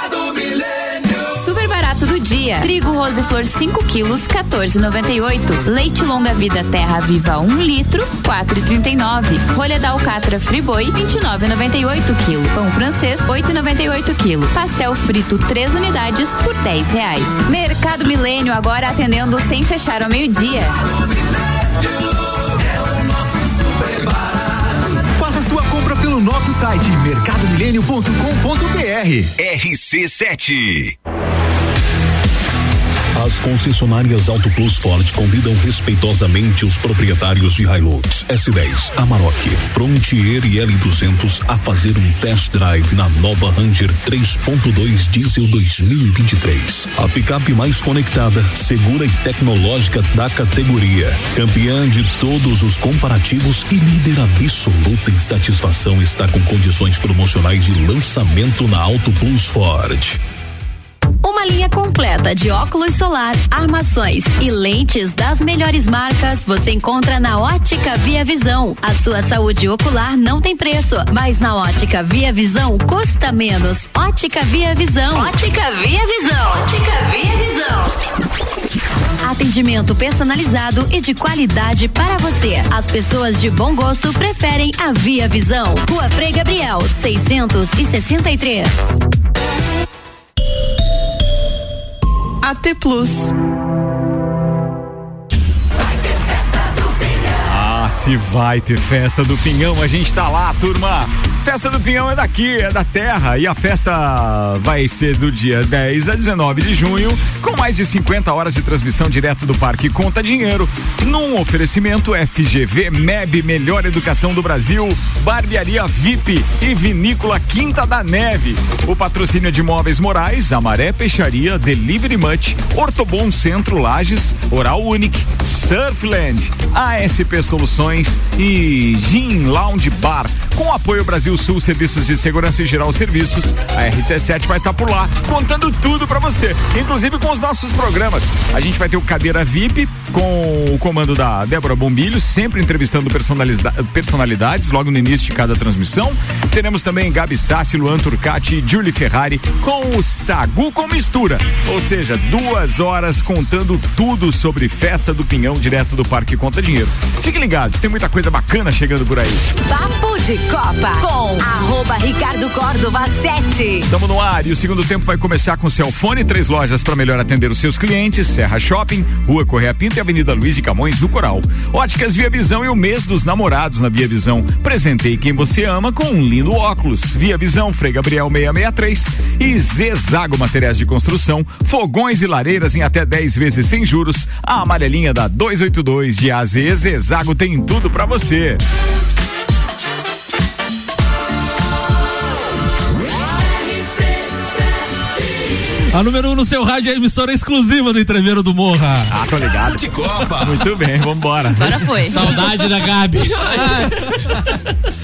G: Barato do dia. Trigo Roseflor 5 quilos, 14,98. Leite longa vida Terra Viva 1 litro, 4,39. Rolha da alcatra Friboi, 29,98 quilo. Pão francês, 8,98 quilo. Pastel frito 3 unidades por 10 reais. Mercado Milênio agora atendendo sem fechar ao meio-dia.
L: Faça sua compra pelo nosso site mercadomilênio.com.br.
J: RC7.
M: As concessionárias Auto Plus Ford convidam respeitosamente os proprietários de Hilux, S10, Amarok, Frontier e L200 a fazer um test drive na nova Ranger 3.2 Diesel 2023. A picape mais conectada, segura e tecnológica da categoria. Campeã de todos os comparativos e líder absoluta em satisfação está com condições promocionais de lançamento na Auto Plus Ford.
N: Uma linha completa de óculos solar, armações e lentes das melhores marcas você encontra na Ótica Via Visão. A sua saúde ocular não tem preço, mas na Ótica Via Visão custa menos. Ótica Via Visão. Ótica Via Visão. Ótica Via Visão. Atendimento personalizado e de qualidade para você. As pessoas de bom gosto preferem a Via Visão. Rua Frei Gabriel, 663.
O: AT Plus.
B: Ah, se vai ter festa do Pinhão, a gente tá lá, turma. Festa do Pinhão é daqui, é da terra. E a festa vai ser do dia 10 a 19 de junho, com mais de 50 horas de transmissão direto do Parque Conta Dinheiro, num oferecimento FGV MEB Melhor Educação do Brasil, Barbearia VIP e Vinícola Quinta da Neve. O patrocínio de Móveis Morais, Amaré Peixaria, Delivery Much, Ortobon Centro Lages, Oral Unique, Surfland, ASP Soluções e Gin Lounge Bar, com apoio Brasil Brasil Sul Serviços de Segurança e Geral Serviços, a RC7 vai estar por lá, contando tudo para você, inclusive com os nossos programas. A gente vai ter o Cadeira VIP com o comando da Débora Bombilho, sempre entrevistando personalidades logo no início de cada transmissão. Teremos também Gabi Sassi, Luan Turcati e Julie Ferrari com o Sagu com mistura, ou seja, duas horas contando tudo sobre festa do Pinhão direto do Parque Conta Dinheiro. Fiquem ligados, tem muita coisa bacana chegando por aí.
A: Papo de Copa com arroba Ricardo Córdova 7.
B: Estamos no ar e o segundo tempo vai começar com Celfone, três lojas para melhor atender os seus clientes, Serra Shopping, Rua Correia Pinto e Avenida Luiz de Camões do Coral. Óticas Via Visão e o mês dos namorados na Via Visão. Presentei quem você ama com um lindo óculos. Via Visão, Frei Gabriel 663 e Zezago Materiais de Construção, fogões e lareiras em até 10 vezes sem juros. A amarelinha da 282 de AZ Zezago tem tudo para você.
C: A número 1 um no seu rádio é a emissora exclusiva do Entreveiro do Morra.
B: Ah, tô ligado.
F: De Copa.
B: Muito bem, vambora.
G: Agora foi.
C: Saudade da Gabi.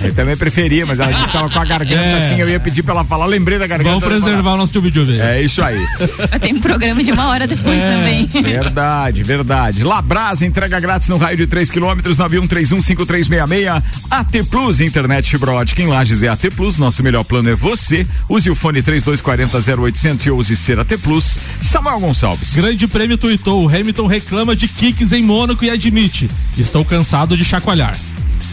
B: Eu também preferia, mas ela disse que tava com a garganta
C: É.
B: assim, eu ia pedir pra ela falar, lembrei da garganta.
C: Vamos preservar o nosso tchubi
B: É isso aí.
G: Tem um programa de uma hora depois
C: É.
G: também.
B: Verdade, verdade. Labrasa entrega grátis no raio de 3 quilômetros, 91315366. AT Plus, internet fibra ótica em Lages é AT Plus. Nosso melhor plano é você. Use o fone 3240 0800 e ser AT Plus. Samuel Gonçalves.
C: Grande prêmio tuitou. Hamilton reclama de kicks em Mônaco e admite: Estou cansado de chacoalhar.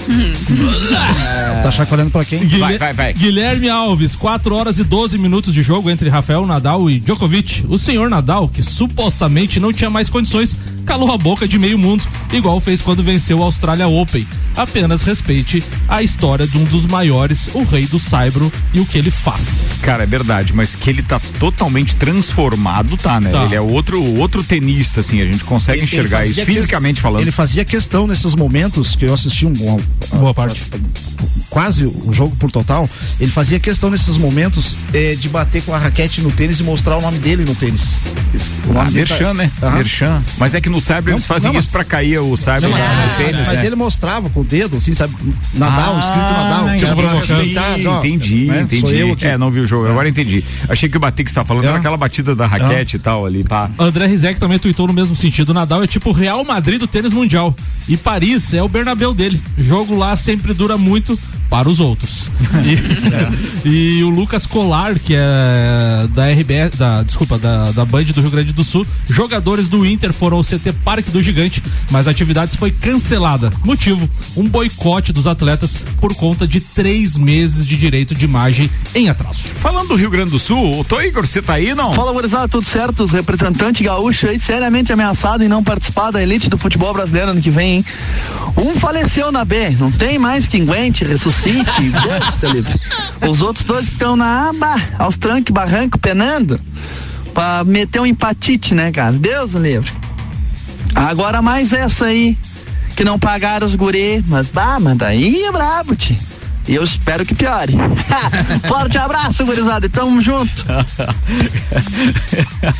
D: Tá chacoalhando pra quem?
C: Guilher-
B: Vai, vai, vai.
C: Guilherme Alves, 4 horas e 12 minutos de jogo entre Rafael Nadal e Djokovic. O senhor Nadal, que supostamente não tinha mais condições, calou a boca de meio mundo, igual fez quando venceu o Australia Open. Apenas respeite a história de um dos maiores, o rei do saibro e o que ele faz.
B: Cara, é verdade, mas que ele tá totalmente transformado, tá, né?
C: Tá.
B: Ele é outro, outro tenista, assim, a gente consegue
D: Ele- ele
B: enxergar
D: fazia
B: isso fisicamente
D: que-
B: falando.
D: Ele fazia questão nesses momentos que eu assisti um, um-
C: Boa parte.
D: quase o jogo por total. Ele fazia questão nesses momentos eh, de bater com a raquete no tênis e mostrar o nome dele no tênis. Esse- O
B: Ah,
D: nome dele tá-
B: Merchan, né?
D: Aham.
B: Merchan. Mas é que no Cyber
D: Não,
B: eles fazem
D: não, mas-
B: isso pra cair o Cyber
D: Não, mas,
B: tênis,
D: mas
B: né?
D: ele mostrava com o dedo, assim, sabe? Nadal,
B: Ah,
D: escrito Nadal, que era pra
B: entendi,
D: ó,
B: entendi,
D: né?
B: entendi.
D: Sou eu aqui.
B: É, não vi o jogo, agora entendi. Achei que o Batista estava falando
D: É.
B: era aquela batida da raquete e tal ali, pá.
C: André Rizek também tuitou no mesmo sentido. O Nadal é tipo o Real Madrid do tênis mundial. E Paris é o Bernabéu dele. Jogo lá sempre dura muito para os outros. E, e o Lucas Colar, que é da RBS, da, desculpa, da, da Band do Rio Grande do Sul, jogadores do Inter foram ao CT Parque do Gigante, mas a atividade foi cancelada. Motivo: um boicote dos atletas por conta de três meses de direito de imagem em atraso.
B: Falando do Rio Grande do Sul, ô, Tô Igor, você tá aí, não?
P: Fala, gurizada, tudo certo? Os representantes gaúchos aí seriamente ameaçados em não participar da elite do futebol brasileiro ano que vem, hein? Um faleceu na B, não tem mais que aguente, ressuscite, Livre. Os outros dois que estão na aba, aos trancos, barranco, penando, pra meter um empatite, né, cara? Deus o livre. Agora mais essa aí, que não pagaram os guri, mas bah, mas daí é brabo, tio. E eu espero que piore. Forte abraço, gurizada, tamo junto.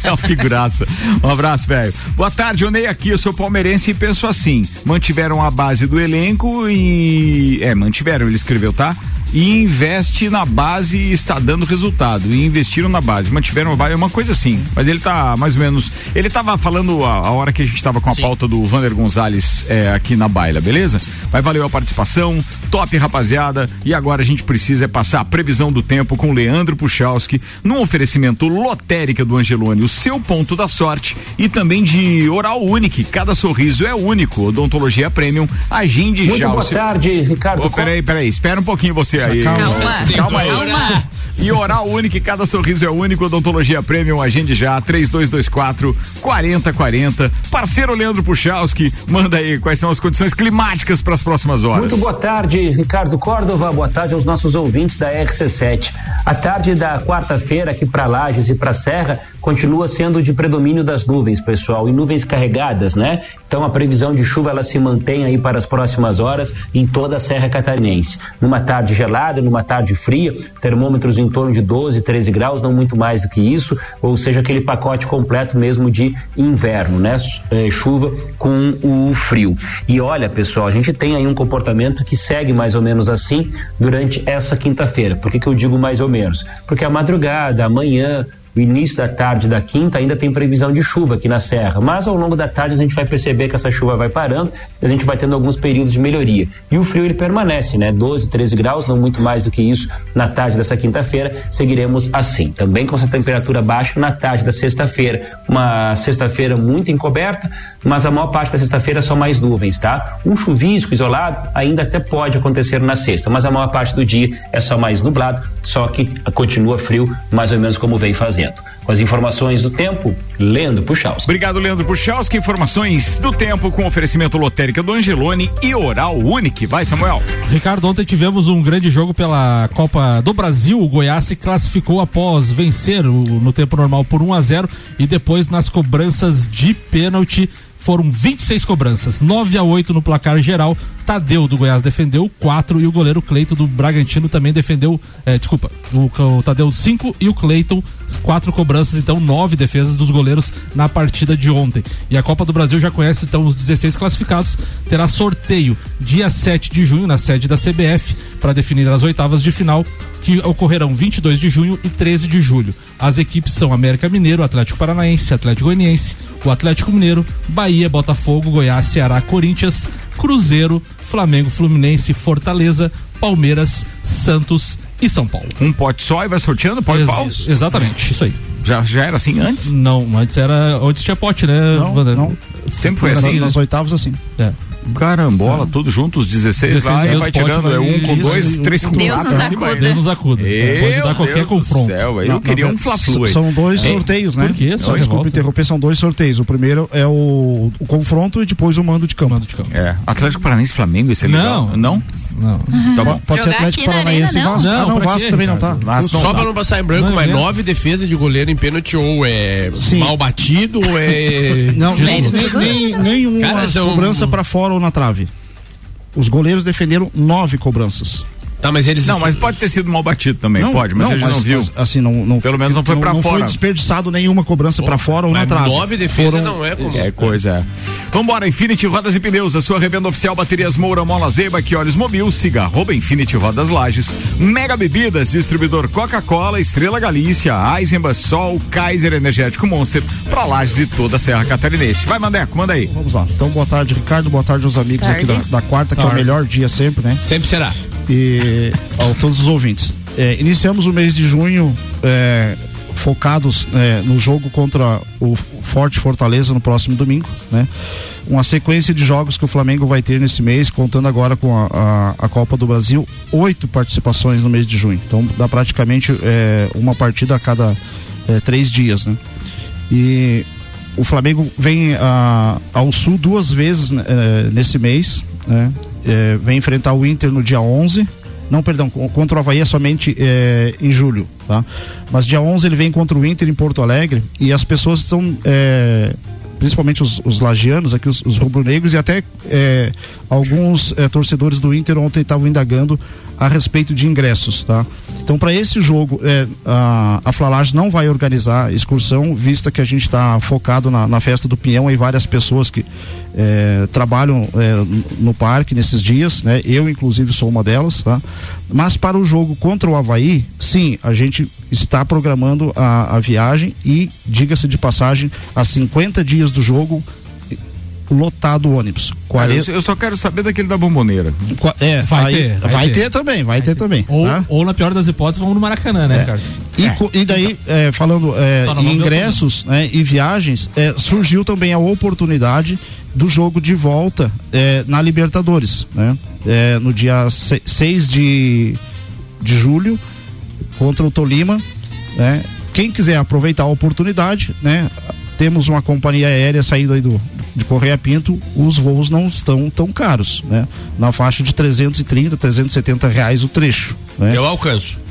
B: é uma figuraça. Um abraço, velho. Boa tarde, Onei aqui, eu sou palmeirense e penso assim: mantiveram a base do elenco e. É, mantiveram, ele escreveu, tá? E investe na base e está dando resultado. E investiram na base, mantiveram a base, é uma coisa assim. Mas ele tá mais ou menos. Ele tava falando a, a hora que a gente tava com a pauta do Vander Gonzalez é, aqui na baila, beleza? Mas valeu a participação, top rapaziada. E agora a gente precisa é passar a previsão do tempo com Leandro Puchalski, num oferecimento lotérica do Angelone, o seu ponto da sorte. E também de Oral Unique, cada sorriso é único. Odontologia Premium, agende
Q: Muito
B: já. o
Q: boa
B: seu-
Q: tarde, Ricardo.
B: Ô, peraí, peraí, espera um pouquinho você aí.
Q: Calma.
B: calma aí.
Q: Calma.
B: E Oral Único, cada sorriso é único. Odontologia Premium, agende já, 3224 4040. Parceiro Leandro Puchalski, manda aí quais são as condições climáticas para as próximas horas.
Q: Muito boa tarde, Ricardo Córdova. Boa tarde aos nossos ouvintes da RC7. A tarde da quarta-feira aqui para Lages e para Serra continua sendo de predomínio das nuvens, pessoal, e nuvens carregadas, né? Então a previsão de chuva ela se mantém aí para as próximas horas em toda a Serra Catarinense. Numa tarde gelada, numa tarde fria, termômetros em em torno de 12, 13 graus, não muito mais do que isso, ou seja, aquele pacote completo mesmo de inverno, né? É, chuva com o frio. E olha, pessoal, a gente tem aí um comportamento que segue mais ou menos assim durante essa quinta-feira. Por que, que eu digo mais ou menos? Porque a madrugada, amanhã, o início da tarde da quinta ainda tem previsão de chuva aqui na Serra, mas ao longo da tarde a gente vai perceber que essa chuva vai parando e a gente vai tendo alguns períodos de melhoria. E o frio ele permanece, né? 12, 13 graus, não muito mais do que isso na tarde dessa quinta-feira. Seguiremos assim, também com essa temperatura baixa na tarde da sexta-feira. Uma sexta-feira muito encoberta, mas a maior parte da sexta-feira só mais nuvens, tá? Um chuvisco isolado ainda até pode acontecer na sexta, mas a maior parte do dia é só mais nublado, só que continua frio, mais ou menos como vem fazendo. Com as informações do tempo, Leandro Puchalski.
B: Obrigado, Leandro Puchalski. Informações do tempo com oferecimento lotérica do Angelone e Oral Unique. Vai, Samuel.
C: Ricardo, ontem tivemos um grande jogo pela Copa do Brasil. O Goiás se classificou após vencer o, no tempo normal por 1 a 0 e depois nas cobranças de pênalti foram 26 cobranças, 9 a 8 no placar geral. Tadeu do Goiás defendeu 4 e o goleiro Cleiton do Bragantino também defendeu, é, desculpa, o, o Tadeu 5 e o Cleiton quatro cobranças, então nove defesas dos goleiros na partida de ontem. E a Copa do Brasil já conhece então os 16 classificados, terá sorteio dia 7 de junho na sede da CBF para definir as oitavas de final que ocorrerão 22 de junho e 13 de julho. As equipes são América Mineiro, Atlético Paranaense, Atlético Goianiense, o Atlético Mineiro, Bahia, Botafogo, Goiás, Ceará, Corinthians, Cruzeiro, Flamengo, Fluminense, Fortaleza, Palmeiras, Santos e São Paulo.
B: Um pote só e vai sorteando pode
C: Ex
B: pau?
C: Exatamente, isso aí.
B: Já, já era assim antes?
C: Não, antes era. Antes tinha pote, né?
D: Não, não.
B: Sempre foi assim.
D: Nas
B: né?
D: oitavas, assim.
C: É.
B: Carambola, tudo junto, os 16,
C: 16
B: lá, e
C: Deus
B: vai tirando, é um com
C: isso,
B: dois,
C: e-
B: três com
G: Deus
B: quatro,
G: nos acuda.
B: né?
C: Deus nos acuda.
B: Meu
C: Pode dar qualquer
B: Deus
C: confronto.
B: céu, aí
D: Não,
B: eu queria
D: não,
B: um fla-flu.
D: São dois
B: Ei,
D: sorteios, né?
C: por quê? Só
D: Só, desculpa interromper, são dois sorteios. O primeiro é o, o confronto e depois o mando de campo.
C: Mando de campo.
B: É, Atlético Paranaense e Flamengo, esse é legal.
C: Não.
B: Não?
C: Não.
B: Tá bom.
D: Pode ser Atlético Paranaense e? Vasco.
C: Não,
D: ah, Vasco
C: quê,
D: também não tá. Só-
F: pra não passar em branco, mas
C: é.
F: nove defesas de goleiro em pênalti ou é mal batido ou é.
D: Não, nenhuma cobrança pra fora ou na trave. Os goleiros defenderam nove cobranças.
F: Tá, mas eles.
B: Não, mas pode ter sido mal batido também, pode, mas a gente não viu.
D: mas, assim, não, não,
B: Pelo menos não foi pra
D: não
B: fora.
D: foi desperdiçado nenhuma cobrança pra fora ou na
F: mas
D: trave.
F: nove defesas
D: Foram-
F: não é como.
B: É coisa, é. Vambora, Infinity Rodas e Pneus, a sua revenda oficial Baterias Moura, Mola Zeba, que olhos mobil, siga arroba Infinity Rodas Lages, Mega Bebidas, distribuidor Coca-Cola, Estrela Galícia, Eisenbach, Sol, Kaiser Energético Monster, pra Lages e toda a Serra Catarinense. Vai, Mandeco, manda aí.
D: Vamos lá. Então, boa tarde, Ricardo. Boa tarde aos amigos aqui da, da quarta, que é o
C: Tarde.
D: melhor dia sempre, né?
F: Sempre será.
D: E a todos os ouvintes. É, iniciamos o mês de junho é, focados é, no jogo contra o Forte Fortaleza no próximo domingo, né? Uma sequência de jogos que o Flamengo vai ter nesse mês, contando agora com a, a, a Copa do Brasil, oito participações no mês de junho. Então dá praticamente é, uma partida a cada é, três dias, né? E o Flamengo vem a- ao sul duas vezes né, eh, nesse mês, né? Eh, vem enfrentar o Inter no dia 11. Não, perdão, co- contra o Havaí é somente eh, em julho, tá? Mas dia 11 ele vem contra o Inter em Porto Alegre e as pessoas estão eh, principalmente os, os lagianos aqui, os, os rubro-negros e até alguns torcedores do Inter ontem estavam indagando a respeito de ingressos, tá? Então, para esse jogo, eh, a, a Flalage não vai organizar excursão, vista que a gente está focado na, na festa do Pinhão e várias pessoas que eh, trabalham no- no parque nesses dias, né? Eu, inclusive, sou uma delas, tá? Mas para o jogo contra o Havaí, sim, a gente está programando a, a viagem e, diga-se de passagem, a 50 dias do jogo, lotado o ônibus.
B: Cara,
D: 40,
B: eu, eu só quero saber daquele da bomboneira.
D: Qua- É,
C: Vai
D: aí-
C: ter, vai
D: vai,
C: ter.
D: ter. também, vai, ter também.
C: Ou,
D: tá?
C: ou, na pior das hipóteses, vamos no Maracanã, né, Ricardo?
D: E, co- e daí, é, falando é, em ingressos né, e viagens, é, surgiu também a oportunidade do jogo de volta é, na Libertadores, né? É, no dia 6 de, de julho, contra o Tolima, né? Quem quiser aproveitar a oportunidade, né? Temos uma companhia aérea saindo aí do, de Correia Pinto, os voos não estão tão caros, né? Na faixa de 330, 370 reais o trecho, né?
F: Eu alcanço.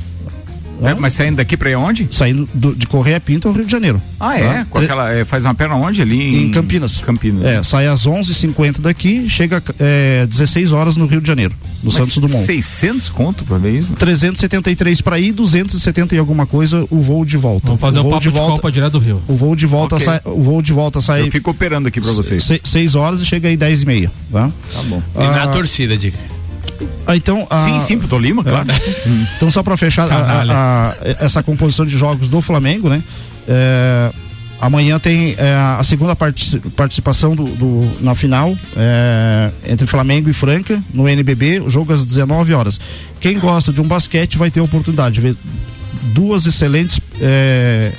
B: É, mas saindo daqui pra ir onde?
D: Saindo do- de Correia Pinto ao Rio de Janeiro.
B: Ah, é?
D: Tá?
B: Aquela, é, faz uma perna onde? Ali em,
D: Em Campinas.
B: Campinas.
D: É, sai às 11h50 daqui, chega é, 16 horas no Rio de Janeiro, no
B: Mas
D: Santos Dumont.
B: 600 conto pra ver isso?
D: 373 para ir, 270 e alguma coisa o voo de volta.
C: Vamos fazer o,
D: voo
C: papo de, Copa direto do Rio.
D: O voo de volta
B: Ok.
D: sai, o voo de volta sai
B: Eu fico operando aqui pra vocês.
D: 6 horas e chega aí 10 e meia, tá?
B: Tá bom.
F: E na
D: Ah,
F: torcida, diga.
D: Ah, então, ah,
B: Sim, sim, pro Tolima, claro.
D: Então, só para fechar a- a- a- essa composição de jogos do Flamengo, né? É, amanhã tem é, a segunda partici- participação do, do- na final é, entre Flamengo e Franca no NBB, o jogo às 19 horas. Quem gosta de um basquete vai ter a oportunidade de ver duas excelentes é,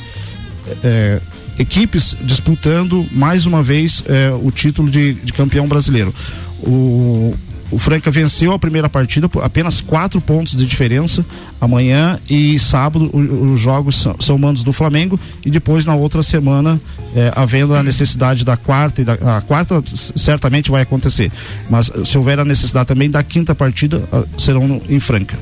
D: é, equipes disputando mais uma vez é, o título de, de campeão brasileiro. O, o Franca venceu a primeira partida por apenas quatro pontos de diferença. Amanhã e sábado os jogos são, mandos do Flamengo e depois na outra semana, é, havendo a necessidade da quarta e da a quarta certamente vai acontecer, mas se houver a necessidade também da quinta partida ah, serão no- em Franca.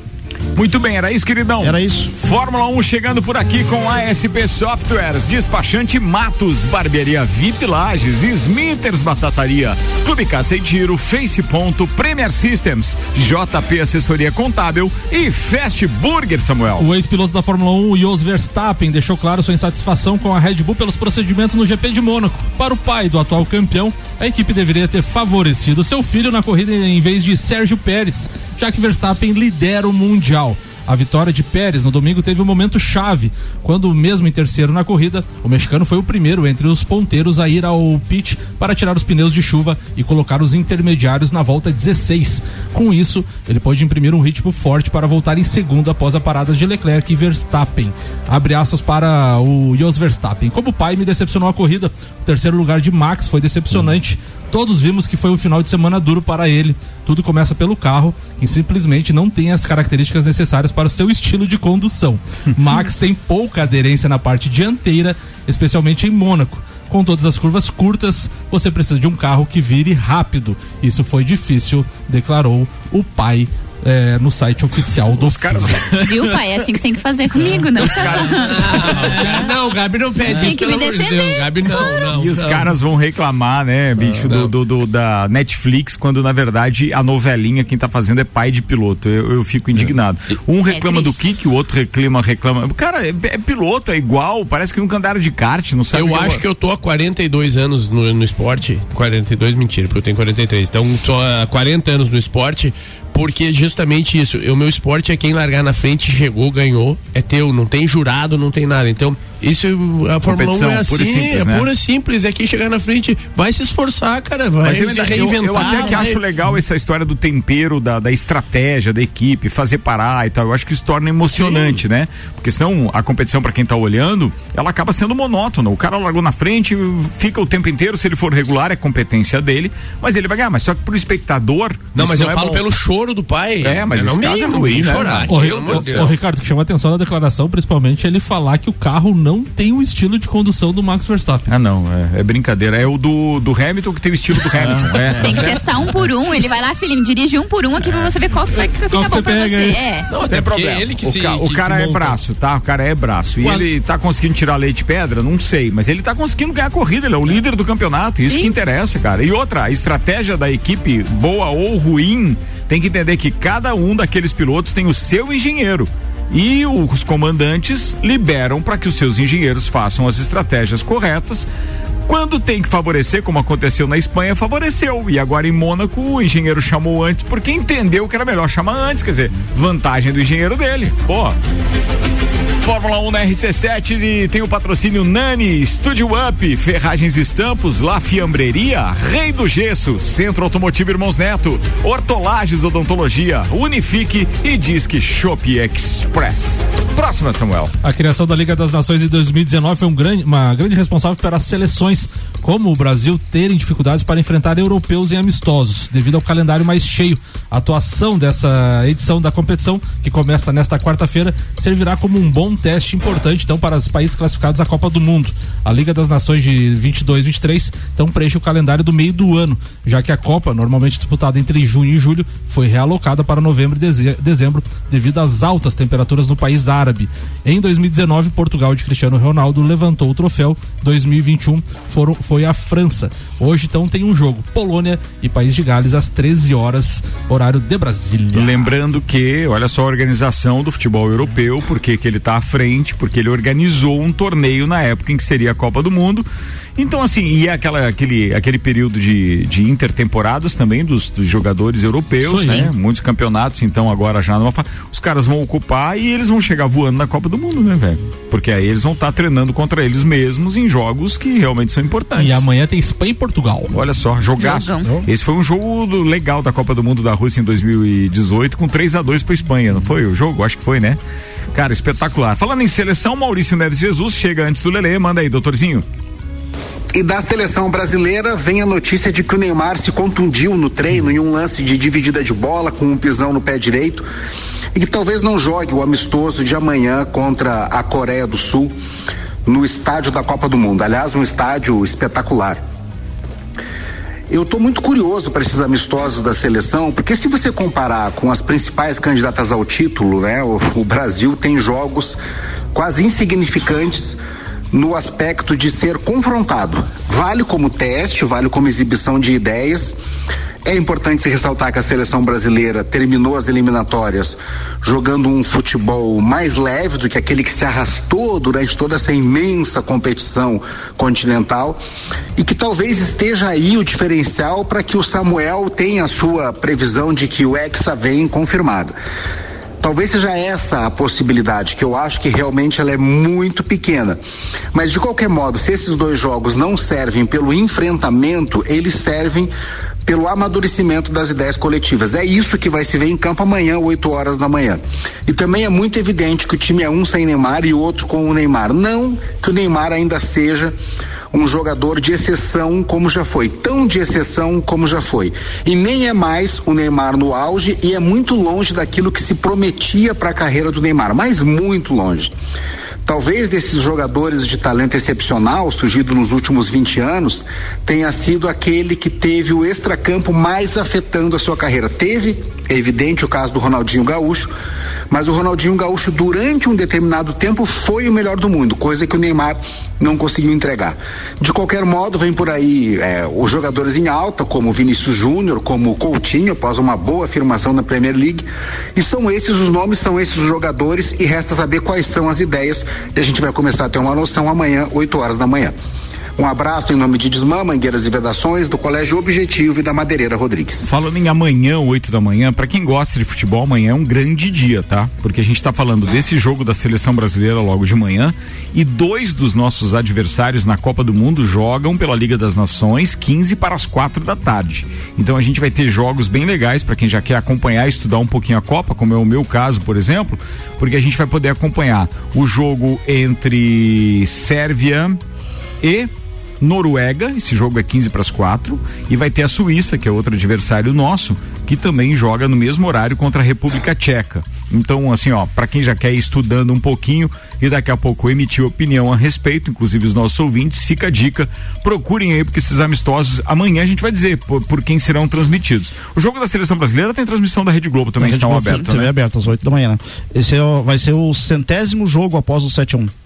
B: Muito bem, era isso, queridão?
D: Era isso.
B: Fórmula 1 chegando por aqui com ASP Softwares, Despachante Matos, Barbearia VIP Lages, Smithers Batataria, Clube Caça e Tiro, Face Ponto, Premier Systems, JP Assessoria Contábil e Fast Burger, Samuel.
C: O ex-piloto da Fórmula 1, Jos Verstappen, deixou claro sua insatisfação com a Red Bull pelos procedimentos no GP de Mônaco. Para o pai do atual campeão, a equipe deveria ter favorecido seu filho na corrida em vez de Sérgio Pérez, já que Verstappen lidera o Mundial. Mundial. A vitória de Pérez no domingo teve um momento chave, quando, mesmo em terceiro na corrida, o mexicano foi o primeiro entre os ponteiros a ir ao pit para tirar os pneus de chuva e colocar os intermediários na volta 16. Com isso, ele pôde imprimir um ritmo forte para voltar em segundo após a parada de Leclerc e Verstappen. Abre aspas para o Jos Verstappen. Como pai, me decepcionou a corrida. O terceiro lugar de Max foi decepcionante. Todos vimos que foi um final de semana duro para ele. Tudo começa pelo carro, que simplesmente não tem as características necessárias para o seu estilo de condução. Max tem pouca aderência na parte dianteira, especialmente em Mônaco. Com todas as curvas curtas, você precisa de um carro que vire rápido. Isso foi difícil, declarou o pai eh, no site oficial do Os
B: caras...
G: Viu, pai? É assim que tem que fazer comigo, não?
F: Não, o Gabi não pede
G: Tem
F: isso,
G: que
F: pelo
G: me
F: amor de
G: defender,
F: Deus. Gabi, não, não.
B: E os
F: não.
B: caras vão reclamar, né, bicho, do, do- do- da Netflix, quando na verdade a novelinha quem tá fazendo é pai de piloto. Eu, eu fico indignado. Um reclama do que que o outro reclama, reclama. Cara, é, é piloto, é igual, parece que nunca andaram de kart, não sabe
F: Eu acho que eu tô há 42 anos no, no esporte. 42, mentira, porque eu tenho 43. Então, tô há 40 anos no esporte. Porque justamente isso, o meu esporte é quem largar na frente, chegou, ganhou, é teu, não tem jurado, não tem nada. Então, isso a Fórmula 1
B: Competição
F: é assim,
B: pura simples,
F: é
B: né?
F: pura e simples, é quem chegar na frente, vai se esforçar, cara, vai
B: Mas eu,
F: se
B: ainda- eu-
F: reinventar.
B: eu até que
F: vai-
B: acho legal essa história do tempero, da, da estratégia da equipe, fazer parar e tal. Eu acho que isso torna emocionante, né? Porque senão a competição, pra quem tá olhando, ela acaba sendo monótona. O cara largou na frente, fica o tempo inteiro, se ele for regular, é competência dele, mas ele vai ganhar. Mas só que pro espectador.
F: Não, mas eu
B: é
F: falo
B: bom.
F: pelo choro do pai.
B: É, mas
F: não
B: caso
F: me-
B: é ruim, né?
F: chorar.
C: Ô, Ricardo, que chama a atenção da declaração, principalmente ele falar que o carro não tem o estilo de condução do Max Verstappen.
B: Ah, não, é, é brincadeira. É o do, do Hamilton que tem o estilo do Hamilton. É, tá
G: Tem que
B: certo?
G: testar um por um. Ele vai lá, filhinho, dirige um por um aqui pra você ver qual que vai ficar bom
B: que você
G: pra
B: pega,
G: você. É.
F: Não,
B: Não
F: até
B: tem problema.
F: ele que
B: o,
F: se-
B: ca- o
F: que-
B: cara
F: que
B: é braço, tá? O cara é braço. E
F: O
B: ele tá conseguindo tirar leite de pedra? Não sei. Mas ele tá conseguindo ganhar a corrida. Ele é o líder do campeonato. Isso
G: Sim.
B: que interessa, cara. E outra, a estratégia da equipe, boa ou ruim, tem que entender que cada um daqueles pilotos tem o seu engenheiro. E os comandantes liberam para que os seus engenheiros façam as estratégias corretas. Quando tem que favorecer, como aconteceu na Espanha, favoreceu. E agora em Mônaco, o engenheiro chamou antes porque entendeu que era melhor chamar antes. Quer dizer, vantagem do engenheiro dele. Pô. Fórmula 1 na RC7 e tem o patrocínio Nani, Studio Up, Ferragens Estampos, La Fiambreria, Rei do Gesso, Centro Automotivo Irmãos Neto, Hortolages Odontologia, Unifique e Disque Shop Express. Próxima, Samuel.
C: A criação da Liga das Nações em 2019 foi um grande, uma grande responsável pelas seleções, como o Brasil terem dificuldades para enfrentar europeus e amistosos, devido ao calendário mais cheio. A atuação dessa edição da competição, que começa nesta quarta-feira, servirá como um bom um teste importante então para os países classificados à Copa do Mundo. A Liga das Nações de 22 23 então preenche o calendário do meio do ano, já que a Copa, normalmente disputada entre junho e julho, foi realocada para novembro e dezembro devido às altas temperaturas no país árabe. Em 2019, Portugal de Cristiano Ronaldo levantou o troféu. 2021 foram, foi a França. Hoje então tem um jogo Polônia e País de Gales às 13 horas horário de Brasília.
B: Lembrando que, olha só a organização do futebol europeu, porque que ele está frente, porque ele organizou um torneio na época em que seria a Copa do Mundo. Então, assim, e é aquela, aquele, aquele período de, de intertemporadas também dos, dos jogadores europeus, né? Muitos campeonatos, então agora já numa Os caras vão ocupar e eles vão chegar voando na Copa do Mundo, né, velho? Porque aí eles vão estar tá treinando contra eles mesmos em jogos que realmente são importantes.
C: E amanhã tem Espanha e Portugal.
B: Olha só, jogaço. Jogão. Esse foi um jogo legal da Copa do Mundo da Rússia em 2018 com 3 a 2 para Espanha, não foi o jogo? Acho que foi, né? Cara, espetacular. Falando em seleção, Maurício Neves Jesus chega antes do Lele, manda aí, doutorzinho.
H: E da seleção brasileira vem a notícia de que o Neymar se contundiu no treino em um lance de dividida de bola com um pisão no pé direito e que talvez não jogue o amistoso de amanhã contra a Coreia do Sul no estádio da Copa do Mundo. Aliás, um estádio espetacular. Eu estou muito curioso para esses amistosos da seleção, porque se você comparar com as principais candidatas ao título, né, o, o Brasil tem jogos quase insignificantes no aspecto de ser confrontado. Vale como teste, vale como exibição de ideias. É importante se ressaltar que a seleção brasileira terminou as eliminatórias jogando um futebol mais leve do que aquele que se arrastou durante toda essa imensa competição continental e que talvez esteja aí o diferencial para que o Samuel tenha a sua previsão de que o Hexa vem confirmado. Talvez seja essa a possibilidade, que eu acho que realmente ela é muito pequena. Mas de qualquer modo, se esses dois jogos não servem pelo enfrentamento, eles servem pelo amadurecimento das ideias coletivas. É isso que vai se ver em campo amanhã, 8 horas da manhã. E também é muito evidente que o time é um sem Neymar e outro com o Neymar. Não que o Neymar ainda seja um jogador de exceção como já foi, tão de exceção como já foi. E nem é mais o Neymar no auge e é muito longe daquilo que se prometia para a carreira do Neymar, mas muito longe. Talvez desses jogadores de talento excepcional surgido nos últimos 20 anos tenha sido aquele que teve o extracampo mais afetando a sua carreira. Teve, é evidente, o caso do Ronaldinho Gaúcho, mas o Ronaldinho Gaúcho, durante um determinado tempo, foi o melhor do mundo, coisa que o Neymar não conseguiu entregar. De qualquer modo, vem por aí é, os jogadores em alta, como Vinícius Júnior, como Coutinho, após uma boa afirmação na Premier League. E são esses os nomes, são esses os jogadores, e resta saber quais são as ideias. E a gente vai começar a ter uma noção amanhã, 8 horas da manhã. Um abraço em nome de Desmã, Mangueiras e Vedações, do Colégio Objetivo e da Madeireira Rodrigues.
B: Falando em amanhã, 8 da manhã, para quem gosta de futebol, amanhã é um grande dia, tá? Porque a gente tá falando desse jogo da seleção brasileira logo de manhã e dois dos nossos adversários na Copa do Mundo jogam pela Liga das Nações 15 para as 4 da tarde. Então a gente vai ter jogos bem legais para quem já quer acompanhar e estudar um pouquinho a Copa, como é o meu caso, por exemplo, porque a gente vai poder acompanhar o jogo entre Sérvia e Noruega, esse jogo é 15 para as 4, e vai ter a Suíça, que é outro adversário nosso, que também joga no mesmo horário contra a República Tcheca. Então, assim, ó, para quem já quer ir estudando um pouquinho e daqui a pouco emitir opinião a respeito, inclusive os nossos ouvintes, fica a dica, procurem aí, porque esses amistosos, amanhã a gente vai dizer por, por quem serão transmitidos. O jogo da seleção brasileira tem transmissão da Rede Globo também, estão abertos.
D: Né? aberto às 8 da manhã, né? Esse é, vai ser o centésimo jogo após o 7 1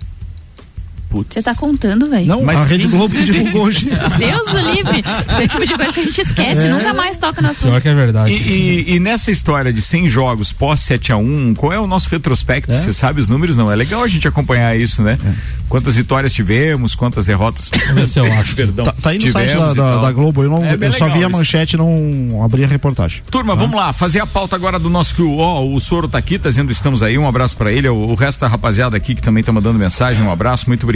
G: você tá contando, velho?
D: Não, mas a Rede Globo que divulgou hoje.
G: Deus o livre. Esse é tipo de coisa que a gente esquece, é. nunca mais toca no assunto.
C: Pior que é verdade.
B: E, e, e, nessa história de 100 jogos pós 7 a 1 qual é o nosso retrospecto? É? Você sabe os números? Não, é legal a gente acompanhar isso, né? É. Quantas vitórias tivemos, quantas derrotas?
C: Esse eu acho.
B: Perdão.
D: Tá, tá aí no site da, da, da, Globo, eu, não, é eu só vi a manchete não abri a reportagem.
B: Turma, tá? vamos lá, fazer a pauta agora do nosso ó, o Soro tá aqui, tá dizendo estamos aí, um abraço para ele, o, o resto da rapaziada aqui que também tá mandando mensagem, um abraço, muito obrigado.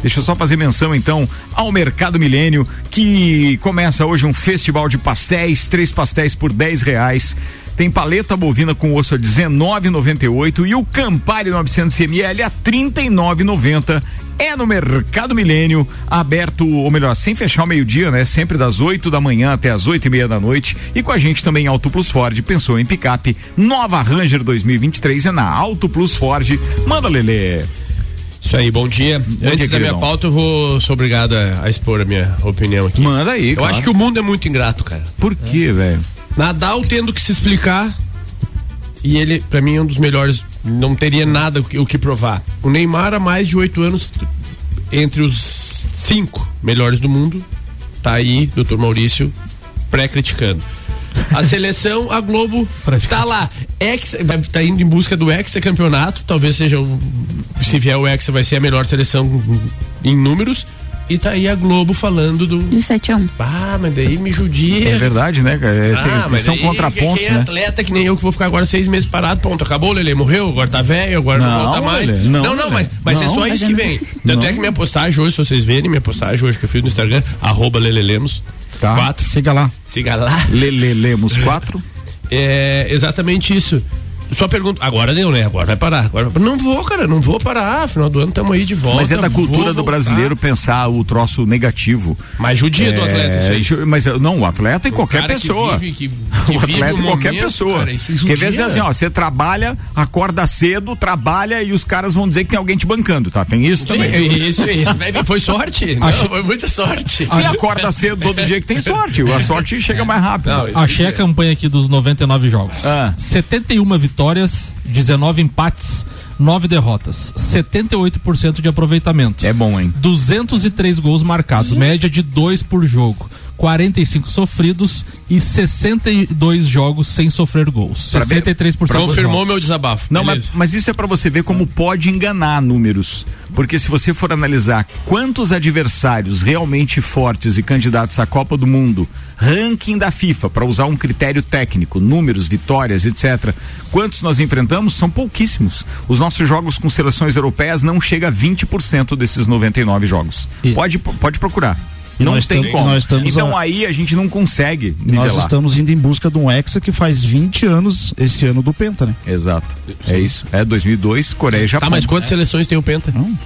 B: Deixa eu só fazer menção então ao Mercado Milênio, que começa hoje um festival de pastéis, três pastéis por dez reais Tem paleta bovina com osso a 19,98 e o Campari 900 ml a 39,90 é no Mercado Milênio, aberto, ou melhor, sem fechar o meio-dia, né? Sempre das 8 da manhã até as oito e meia da noite. E com a gente também Auto Plus Ford, pensou em picape, nova Ranger 2023 é na Auto Plus Ford. Manda, Lelê.
F: Isso aí, bom dia.
B: Bom
F: Antes
B: dia,
F: da minha pauta, eu vou sou obrigado a, a expor a minha opinião aqui.
B: Manda aí,
F: Eu
B: claro.
F: acho que o mundo é muito ingrato, cara.
B: Por quê, velho?
F: Nadal tendo que se explicar e ele, pra mim, é um dos melhores. Não teria nada o que, o que provar. O Neymar, há mais de oito anos, entre os cinco melhores do mundo, tá aí, doutor Maurício, pré-criticando. A seleção, a Globo, tá lá. Hexa, vai, tá indo em busca do Hexa campeonato. Talvez seja o. Se vier o Hexa, vai ser a melhor seleção em números. E tá aí a Globo falando do.
G: Do 7x1.
F: Ah, mas daí me judia.
B: É verdade, né, cara? É, tem-
F: Ah, mas
B: são
F: aí,
B: contrapontos,
F: quem é
B: né?
F: atleta que nem eu que vou ficar agora seis meses parado, ponto, acabou, Lele, morreu, agora tá velho, agora não,
B: Não,
F: volta mais.
B: Lelê,
F: não,
B: não,
F: não, mas, mas é
B: Não,
F: só
B: mas
F: isso que vem. Tanto é que minha postagem hoje, se vocês verem, minha postagem hoje que eu fiz no Instagram, arroba Lelelemos.
B: Tá.
F: Quatro.
D: Siga lá.
F: Siga lá.
B: Lele Lemos 4.
F: É exatamente isso. Só pergunto, agora deu, né? Agora vai parar. Agora, não vou, cara, não vou parar. Final do ano estamos aí de volta.
B: Mas é da cultura do brasileiro pensar o troço negativo.
F: Mas judia do atleta, isso aí.
B: Mas não, o atleta e qualquer
F: que
B: pessoa.
F: vive, que- que
B: o atleta e qualquer
F: momento,
B: pessoa.
F: cara, isso
B: Quer ver assim, ó, você trabalha, acorda cedo, trabalha e os caras vão dizer que tem alguém te bancando, tá? Tem isso
F: Sim,
B: também.
F: isso, isso. Vai- Foi sorte. Não, foi muita sorte.
B: Se acorda cedo todo dia que tem sorte, a sorte chega mais rápido.
C: Achei a campanha aqui dos 99 jogos.
B: Ah.
C: 71 vitórias, 19 empates, 9 derrotas. 78% de aproveitamento.
B: É bom, hein?
C: 203 gols marcados, média de 2 por jogo. 45 sofridos e 62 jogos sem sofrer gols.
B: Pra ver-
C: 63% dos
F: Confirmou meu desabafo.
B: Não, mas, mas isso é pra você ver como pode enganar números. Porque se você for analisar quantos adversários realmente fortes e candidatos à Copa do Mundo, ranking da FIFA, para usar um critério técnico, números, vitórias, etc. Quantos nós enfrentamos? São pouquíssimos. Os nossos jogos com seleções europeias não chega a 20% desses 99 jogos.
D: E-
B: Pode, pode procurar.
D: E
B: não
D: nós
B: tem como.
D: nós estamos
B: então
D: a-
B: aí a gente não consegue
D: Nós
B: nivelar.
D: estamos indo em busca de um Hexa que faz 20 anos esse ano do Penta, né?
B: Exato. É isso. É 2002, Coreia e Japão.
F: Tá, mas quantas seleções tem o Penta?
B: Não,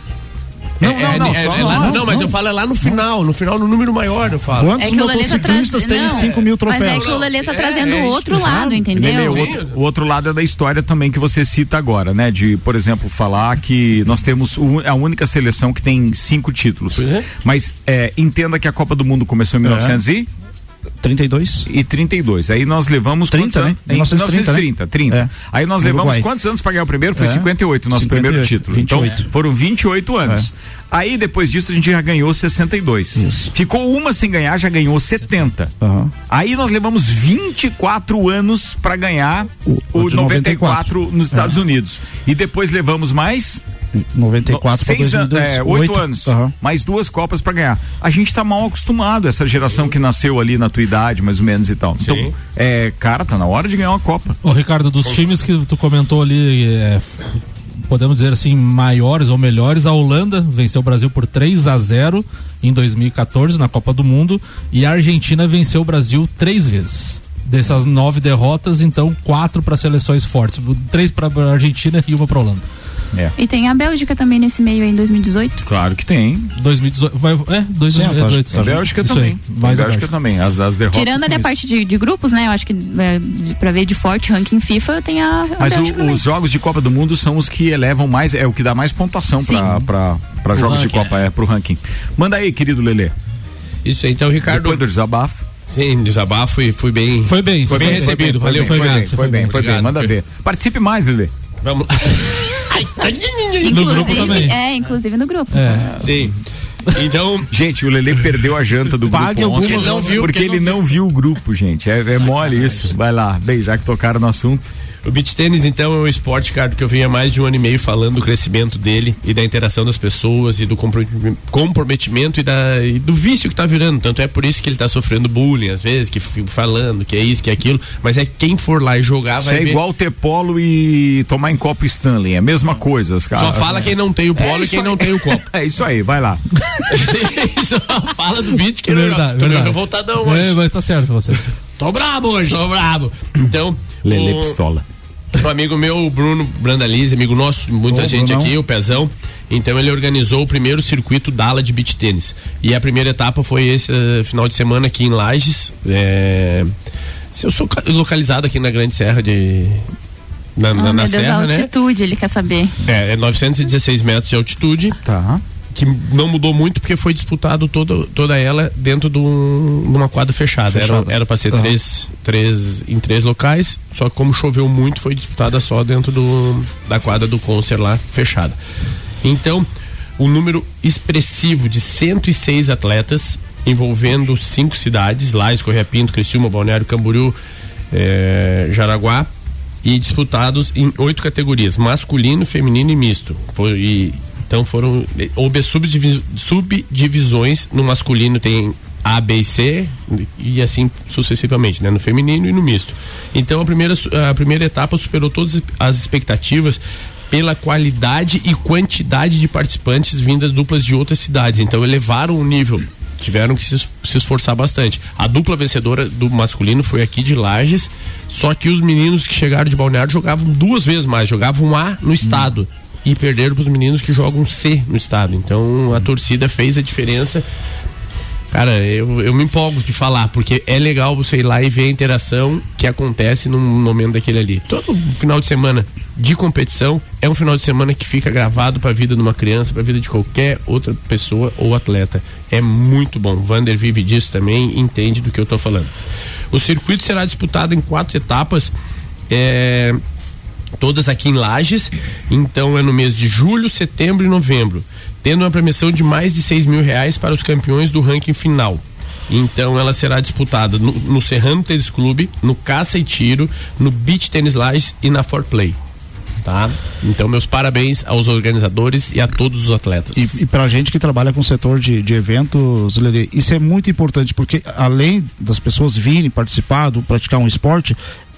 F: É-
B: não, não,
F: é-
B: só
F: é lá-
B: nós,
F: não, mas
B: não.
F: eu falo é lá no final, no final, no número maior, eu falo.
D: Quantos
G: É que tá
D: motociclistas têm 5 mil
G: Mas é
D: troféus?
G: que o Lelê tá
F: É,
G: trazendo
F: é
G: o outro lado, entendeu?
B: o, outro, o outro lado é da história também que você cita agora, né? De, por exemplo, falar que nós temos o- a única seleção que tem cinco títulos.
F: Pois é.
B: Mas é, entenda que a Copa do Mundo começou em 1932.
D: 32?
B: E 32. Aí nós levamos
D: 30,
B: quantos anos?
D: né?
B: Em
D: 1930,
B: 1930, 30.
D: É.
B: Aí nós levamos
D: Uruguai.
B: quantos anos para ganhar o primeiro? Foi
D: É.
B: 58, nosso
D: 58,
B: primeiro título.
D: 28.
B: Então, foram 28 anos. Aí depois disso a gente já ganhou 62.
D: Isso.
B: Ficou uma sem ganhar, já ganhou 70.
D: Aham.
B: Aí nós levamos 24 anos para ganhar
D: O-
B: o,
D: o de
B: 94,
D: 94.
B: nos Estados Unidos. E depois levamos mais
D: 94 para
B: seis an-
D: 2002.
B: é, oito anos.
D: Aham.
B: Mais duas Copas para ganhar. A gente tá mal acostumado, essa geração que nasceu ali na tua idade, mais ou menos e tal. Então, é, cara, tá na hora de ganhar uma Copa.
C: Ô, Ricardo, dos times que tu comentou ali, é, podemos dizer assim, maiores ou melhores, a Holanda venceu o Brasil por 3 a 0 em 2014 na Copa do Mundo e a Argentina venceu o Brasil três vezes. Dessas nove derrotas, então quatro para seleções fortes, três para a Argentina e uma para Holanda.
B: É.
G: E tem a Bélgica também nesse meio aí em 2018.
B: Claro que tem.
C: 2018, vai, é, 2018.
B: A Bélgica
C: Isso
B: também.
C: aí, mais
B: a Bélgica também. As, as derrotas.
G: Tirando ali a parte de, de grupos, né? Eu acho que é, de- pra ver de forte ranking FIFA, tem a, a
B: Mas o- os jogos de Copa do Mundo são os que elevam mais, é o que dá mais pontuação
G: Sim.
B: para jogos de
F: ranking,
B: Copa, é pro ranking. Manda aí, querido Lelê.
F: Isso aí, então, Ricardo.
B: Depois do desabafo.
F: Sim, desabafo e fui bem.
C: Foi bem,
F: Foi
C: foi
F: bem
C: bem,
F: recebido,
B: foi
F: valeu.
B: bem, foi bem, foi bem, foi bem. Manda ver. Participe mais, Lelê.
F: Vamos lá.
C: No grupo também.
G: É, inclusive no grupo.
C: É.
F: Sim. Então,
B: Gente, o Lelê perdeu a janta do
D: Pague
B: grupo ontem.
F: Porque
D: algumas
F: ele não viu,
B: porque
F: porque
B: ele não viu o grupo, gente. É, é mole isso. Vai lá. Bem, já que tocaram no assunto.
F: O beach tênis, então, é um esporte, cara, que eu venho há mais de um ano e meio falando do crescimento dele e da interação das pessoas e do compro- comprometimento e, da, e do vício que tá virando. Tanto é por isso que ele tá sofrendo bullying, às vezes, que fica falando que é isso, que é aquilo. Mas é quem for lá e jogar
B: Isso
F: vai
B: é
F: ver.
B: igual ter polo e tomar em copo Stanley. É a mesma coisa, os caras.
F: Só fala quem não tem o polo
B: É
F: e quem
B: aí.
F: não tem o copo.
B: É isso aí, vai lá.
F: Só fala do beat que
C: Verdade,
F: eu tô revoltadão hoje.
C: É, mas tá certo você.
F: tô brabo hoje. Tô brabo. Então.
B: Lele
F: o-
B: Pistola.
F: Um amigo meu, o Bruno Brandalize, amigo nosso, muita
D: Ô,
F: gente
D: Brunão.
F: aqui, o Pezão. Então ele organizou o primeiro circuito Dala de beach tênis. E a primeira etapa foi esse eh, final de semana aqui em Lages. É, se eu sou ca- localizado aqui na Grande Serra de. Na,
G: Oh,
F: na, na
G: meu Deus,
F: Serra,
G: a
F: né?
G: altitude, ele quer saber.
F: É, é 916 metros de altitude.
B: Tá.
F: Que não mudou muito porque foi disputado todo, toda ela dentro de, um- de uma quadra fechada.
D: Fechada.
F: Era, para ser
D: Aham.
F: três, três em três locais, só que como choveu muito, foi disputada só dentro do, da quadra do Concert lá, fechada. Então, o número expressivo de 106 atletas, envolvendo cinco cidades, Lages, Correia Pinto, Criciúma, Balneário Camboriú, eh, Jaraguá, e disputados em oito categorias: masculino, feminino e misto. Foi, e- então foram. Houve subdivi- subdivisões. No masculino tem A, B e C, e assim sucessivamente, né? No feminino e no misto. Então a primeira, a primeira etapa superou todas as expectativas pela qualidade e quantidade de participantes vindas duplas de outras cidades. Então elevaram o nível. Tiveram que se, es- se esforçar bastante. A dupla vencedora do masculino foi aqui de Lages, só que os meninos que chegaram de Balneário jogavam duas vezes mais, jogavam A no estado e perderam para os meninos que jogam C no estado. Então a torcida fez a diferença. Cara, eu, eu me empolgo de falar, porque é legal você ir lá e ver a interação que acontece num momento daquele ali. Todo final de semana de competição é um final de semana que fica gravado para a vida de uma criança, para a vida de qualquer outra pessoa ou atleta. É muito bom. Vander vive disso também, entende do que eu tô falando. O circuito será disputado em quatro etapas. É, todas aqui em Lages. Então é no mês de julho, setembro e novembro, tendo uma premiação de mais de 6 mil reais para os campeões do ranking final. Então ela será disputada no, no Serrano Tênis Clube, no Caça e Tiro, no Beach Tênis Lages e na For Play. Tá? Então meus parabéns aos organizadores e a todos os atletas.
D: E, e pra gente que trabalha com o setor de, de eventos, Lelê, isso é muito importante, porque além das pessoas virem participar, do, praticar um esporte,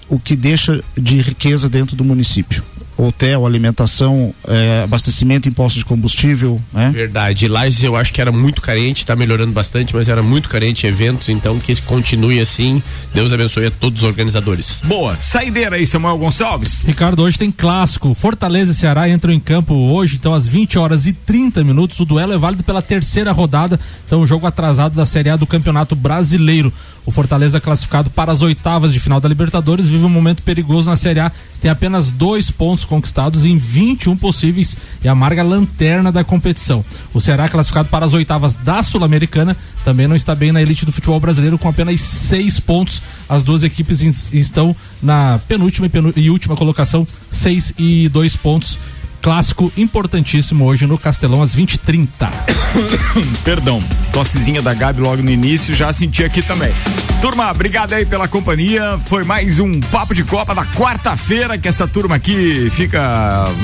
D: o que deixa de riqueza dentro do município. Hotel, alimentação, eh, abastecimento, imposto de combustível, né?
F: Verdade. Lages eu acho que era muito carente, está melhorando bastante, mas era muito carente em eventos, então que continue assim. Deus abençoe a todos os organizadores.
B: Boa. Saideira aí, Samuel Gonçalves.
C: Ricardo, hoje tem clássico. Fortaleza e Ceará entram em campo hoje, então às 20 horas e 30 minutos. O duelo é válido pela terceira rodada, então o jogo atrasado da Série A do Campeonato Brasileiro. O Fortaleza classificado para as oitavas de final da Libertadores vive um momento perigoso na Série A. Tem apenas dois pontos conquistados em 21 possíveis e amarga lanterna da competição. O Ceará classificado para as oitavas da Sul-Americana também não está bem na elite do futebol brasileiro com apenas seis pontos. As duas equipes estão na penúltima e, penu- e última colocação, seis e dois pontos. Clássico importantíssimo hoje no Castelão às 20 h 30
B: Perdão, tossezinha da Gabi logo no início, já senti aqui também. Turma, obrigado aí pela companhia. Foi mais um Papo de Copa da quarta-feira que essa turma aqui fica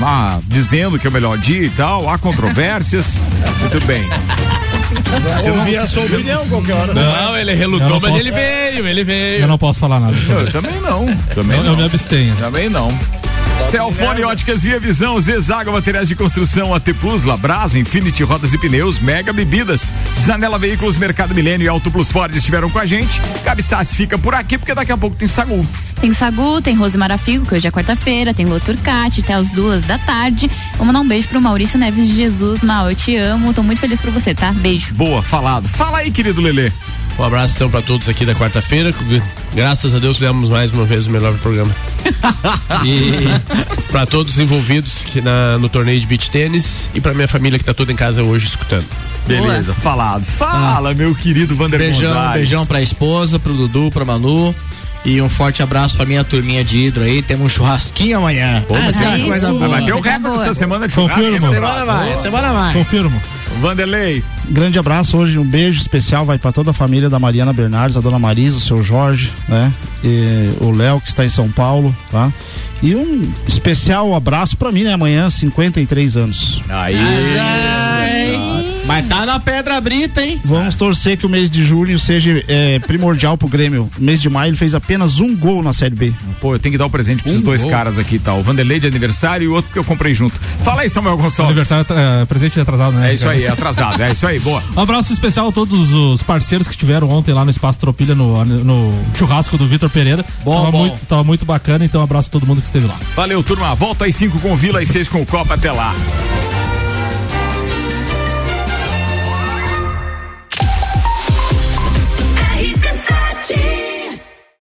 B: ah, dizendo que é o melhor dia e tal. Há controvérsias. Muito bem.
D: Você não via a sua opinião qualquer hora.
F: Não, ele relutou,
C: não
F: mas
C: posso-
F: ele veio, ele veio.
C: Eu não posso falar nada sobre
B: Eu
C: isso.
B: também não. Também
C: Eu,
B: não.
C: eu me abstenho.
B: Também não. Celfone Óticas Via Visão, Zezaga Materiais de Construção, AT Plus, Labrasa, Infinity Rodas e Pneus, Mega Bebidas, Zanela Veículos, Mercado Milênio e Auto Plus Ford estiveram com a gente. Gabi Sassi fica por aqui porque daqui a pouco tem Sagu.
G: Tem Sagu, tem Rose Marafigo, que hoje é quarta-feira, tem Loturcati, até as duas da tarde. Vou mandar um beijo pro Maurício Neves de Jesus. Mal, eu te amo, tô muito feliz por você, tá? Beijo.
B: Boa, falado. Fala aí, querido Lelê.
F: Um abraço então para todos aqui da quarta-feira. Graças a Deus fizemos mais uma vez o melhor programa. e para todos os envolvidos aqui na, no torneio de beach tênis e para minha família que tá toda em casa hoje escutando.
B: Beleza, falado. Fala, meu querido Vander
E: Beijão,
B: Gonzalez.
E: beijão pra esposa, pro Dudu, pra Manu. E um forte abraço pra minha turminha de hidro aí. Temos um churrasquinho amanhã.
B: Pô, mas
G: aí
B: tem- vai
G: sim.
B: bater o
G: Coisa
B: recorde
G: boa.
B: essa semana de churrasco,
C: Confirmo.
E: Semana vai, semana vai.
C: Confirmo.
B: Vanderlei.
D: Grande abraço hoje, um beijo especial vai para toda a família da Mariana Bernardes, a dona Marisa, o seu Jorge, né? E o Léo que está em São Paulo, tá? E um especial abraço para mim, né? Amanhã, 53 anos.
B: Aí.
E: Mas tá na pedra brita, hein?
D: Vamos torcer que o mês de julho seja é, primordial pro Grêmio. No mês de maio ele fez apenas um gol na Série B.
B: Pô, eu tenho que dar o presente pra esses
D: Um
B: dois
D: gol.
B: caras aqui, tá? O Vanderlei de aniversário e o outro que eu comprei junto. Fala aí, Samuel Gonçalves.
C: Aniversário é, presente atrasado, né?
B: É isso
C: cara?
B: aí, é atrasado, é isso aí, boa.
C: Um abraço especial a todos os parceiros que estiveram ontem lá no Espaço Tropilha, no, no churrasco do Vitor Pereira.
B: Bom,
C: tava,
B: bom.
C: Muito, tava muito bacana, então um abraço a todo mundo que esteve lá.
B: Valeu, turma. Volta às 5 com o Vila, às 6 com o Copa. Até lá.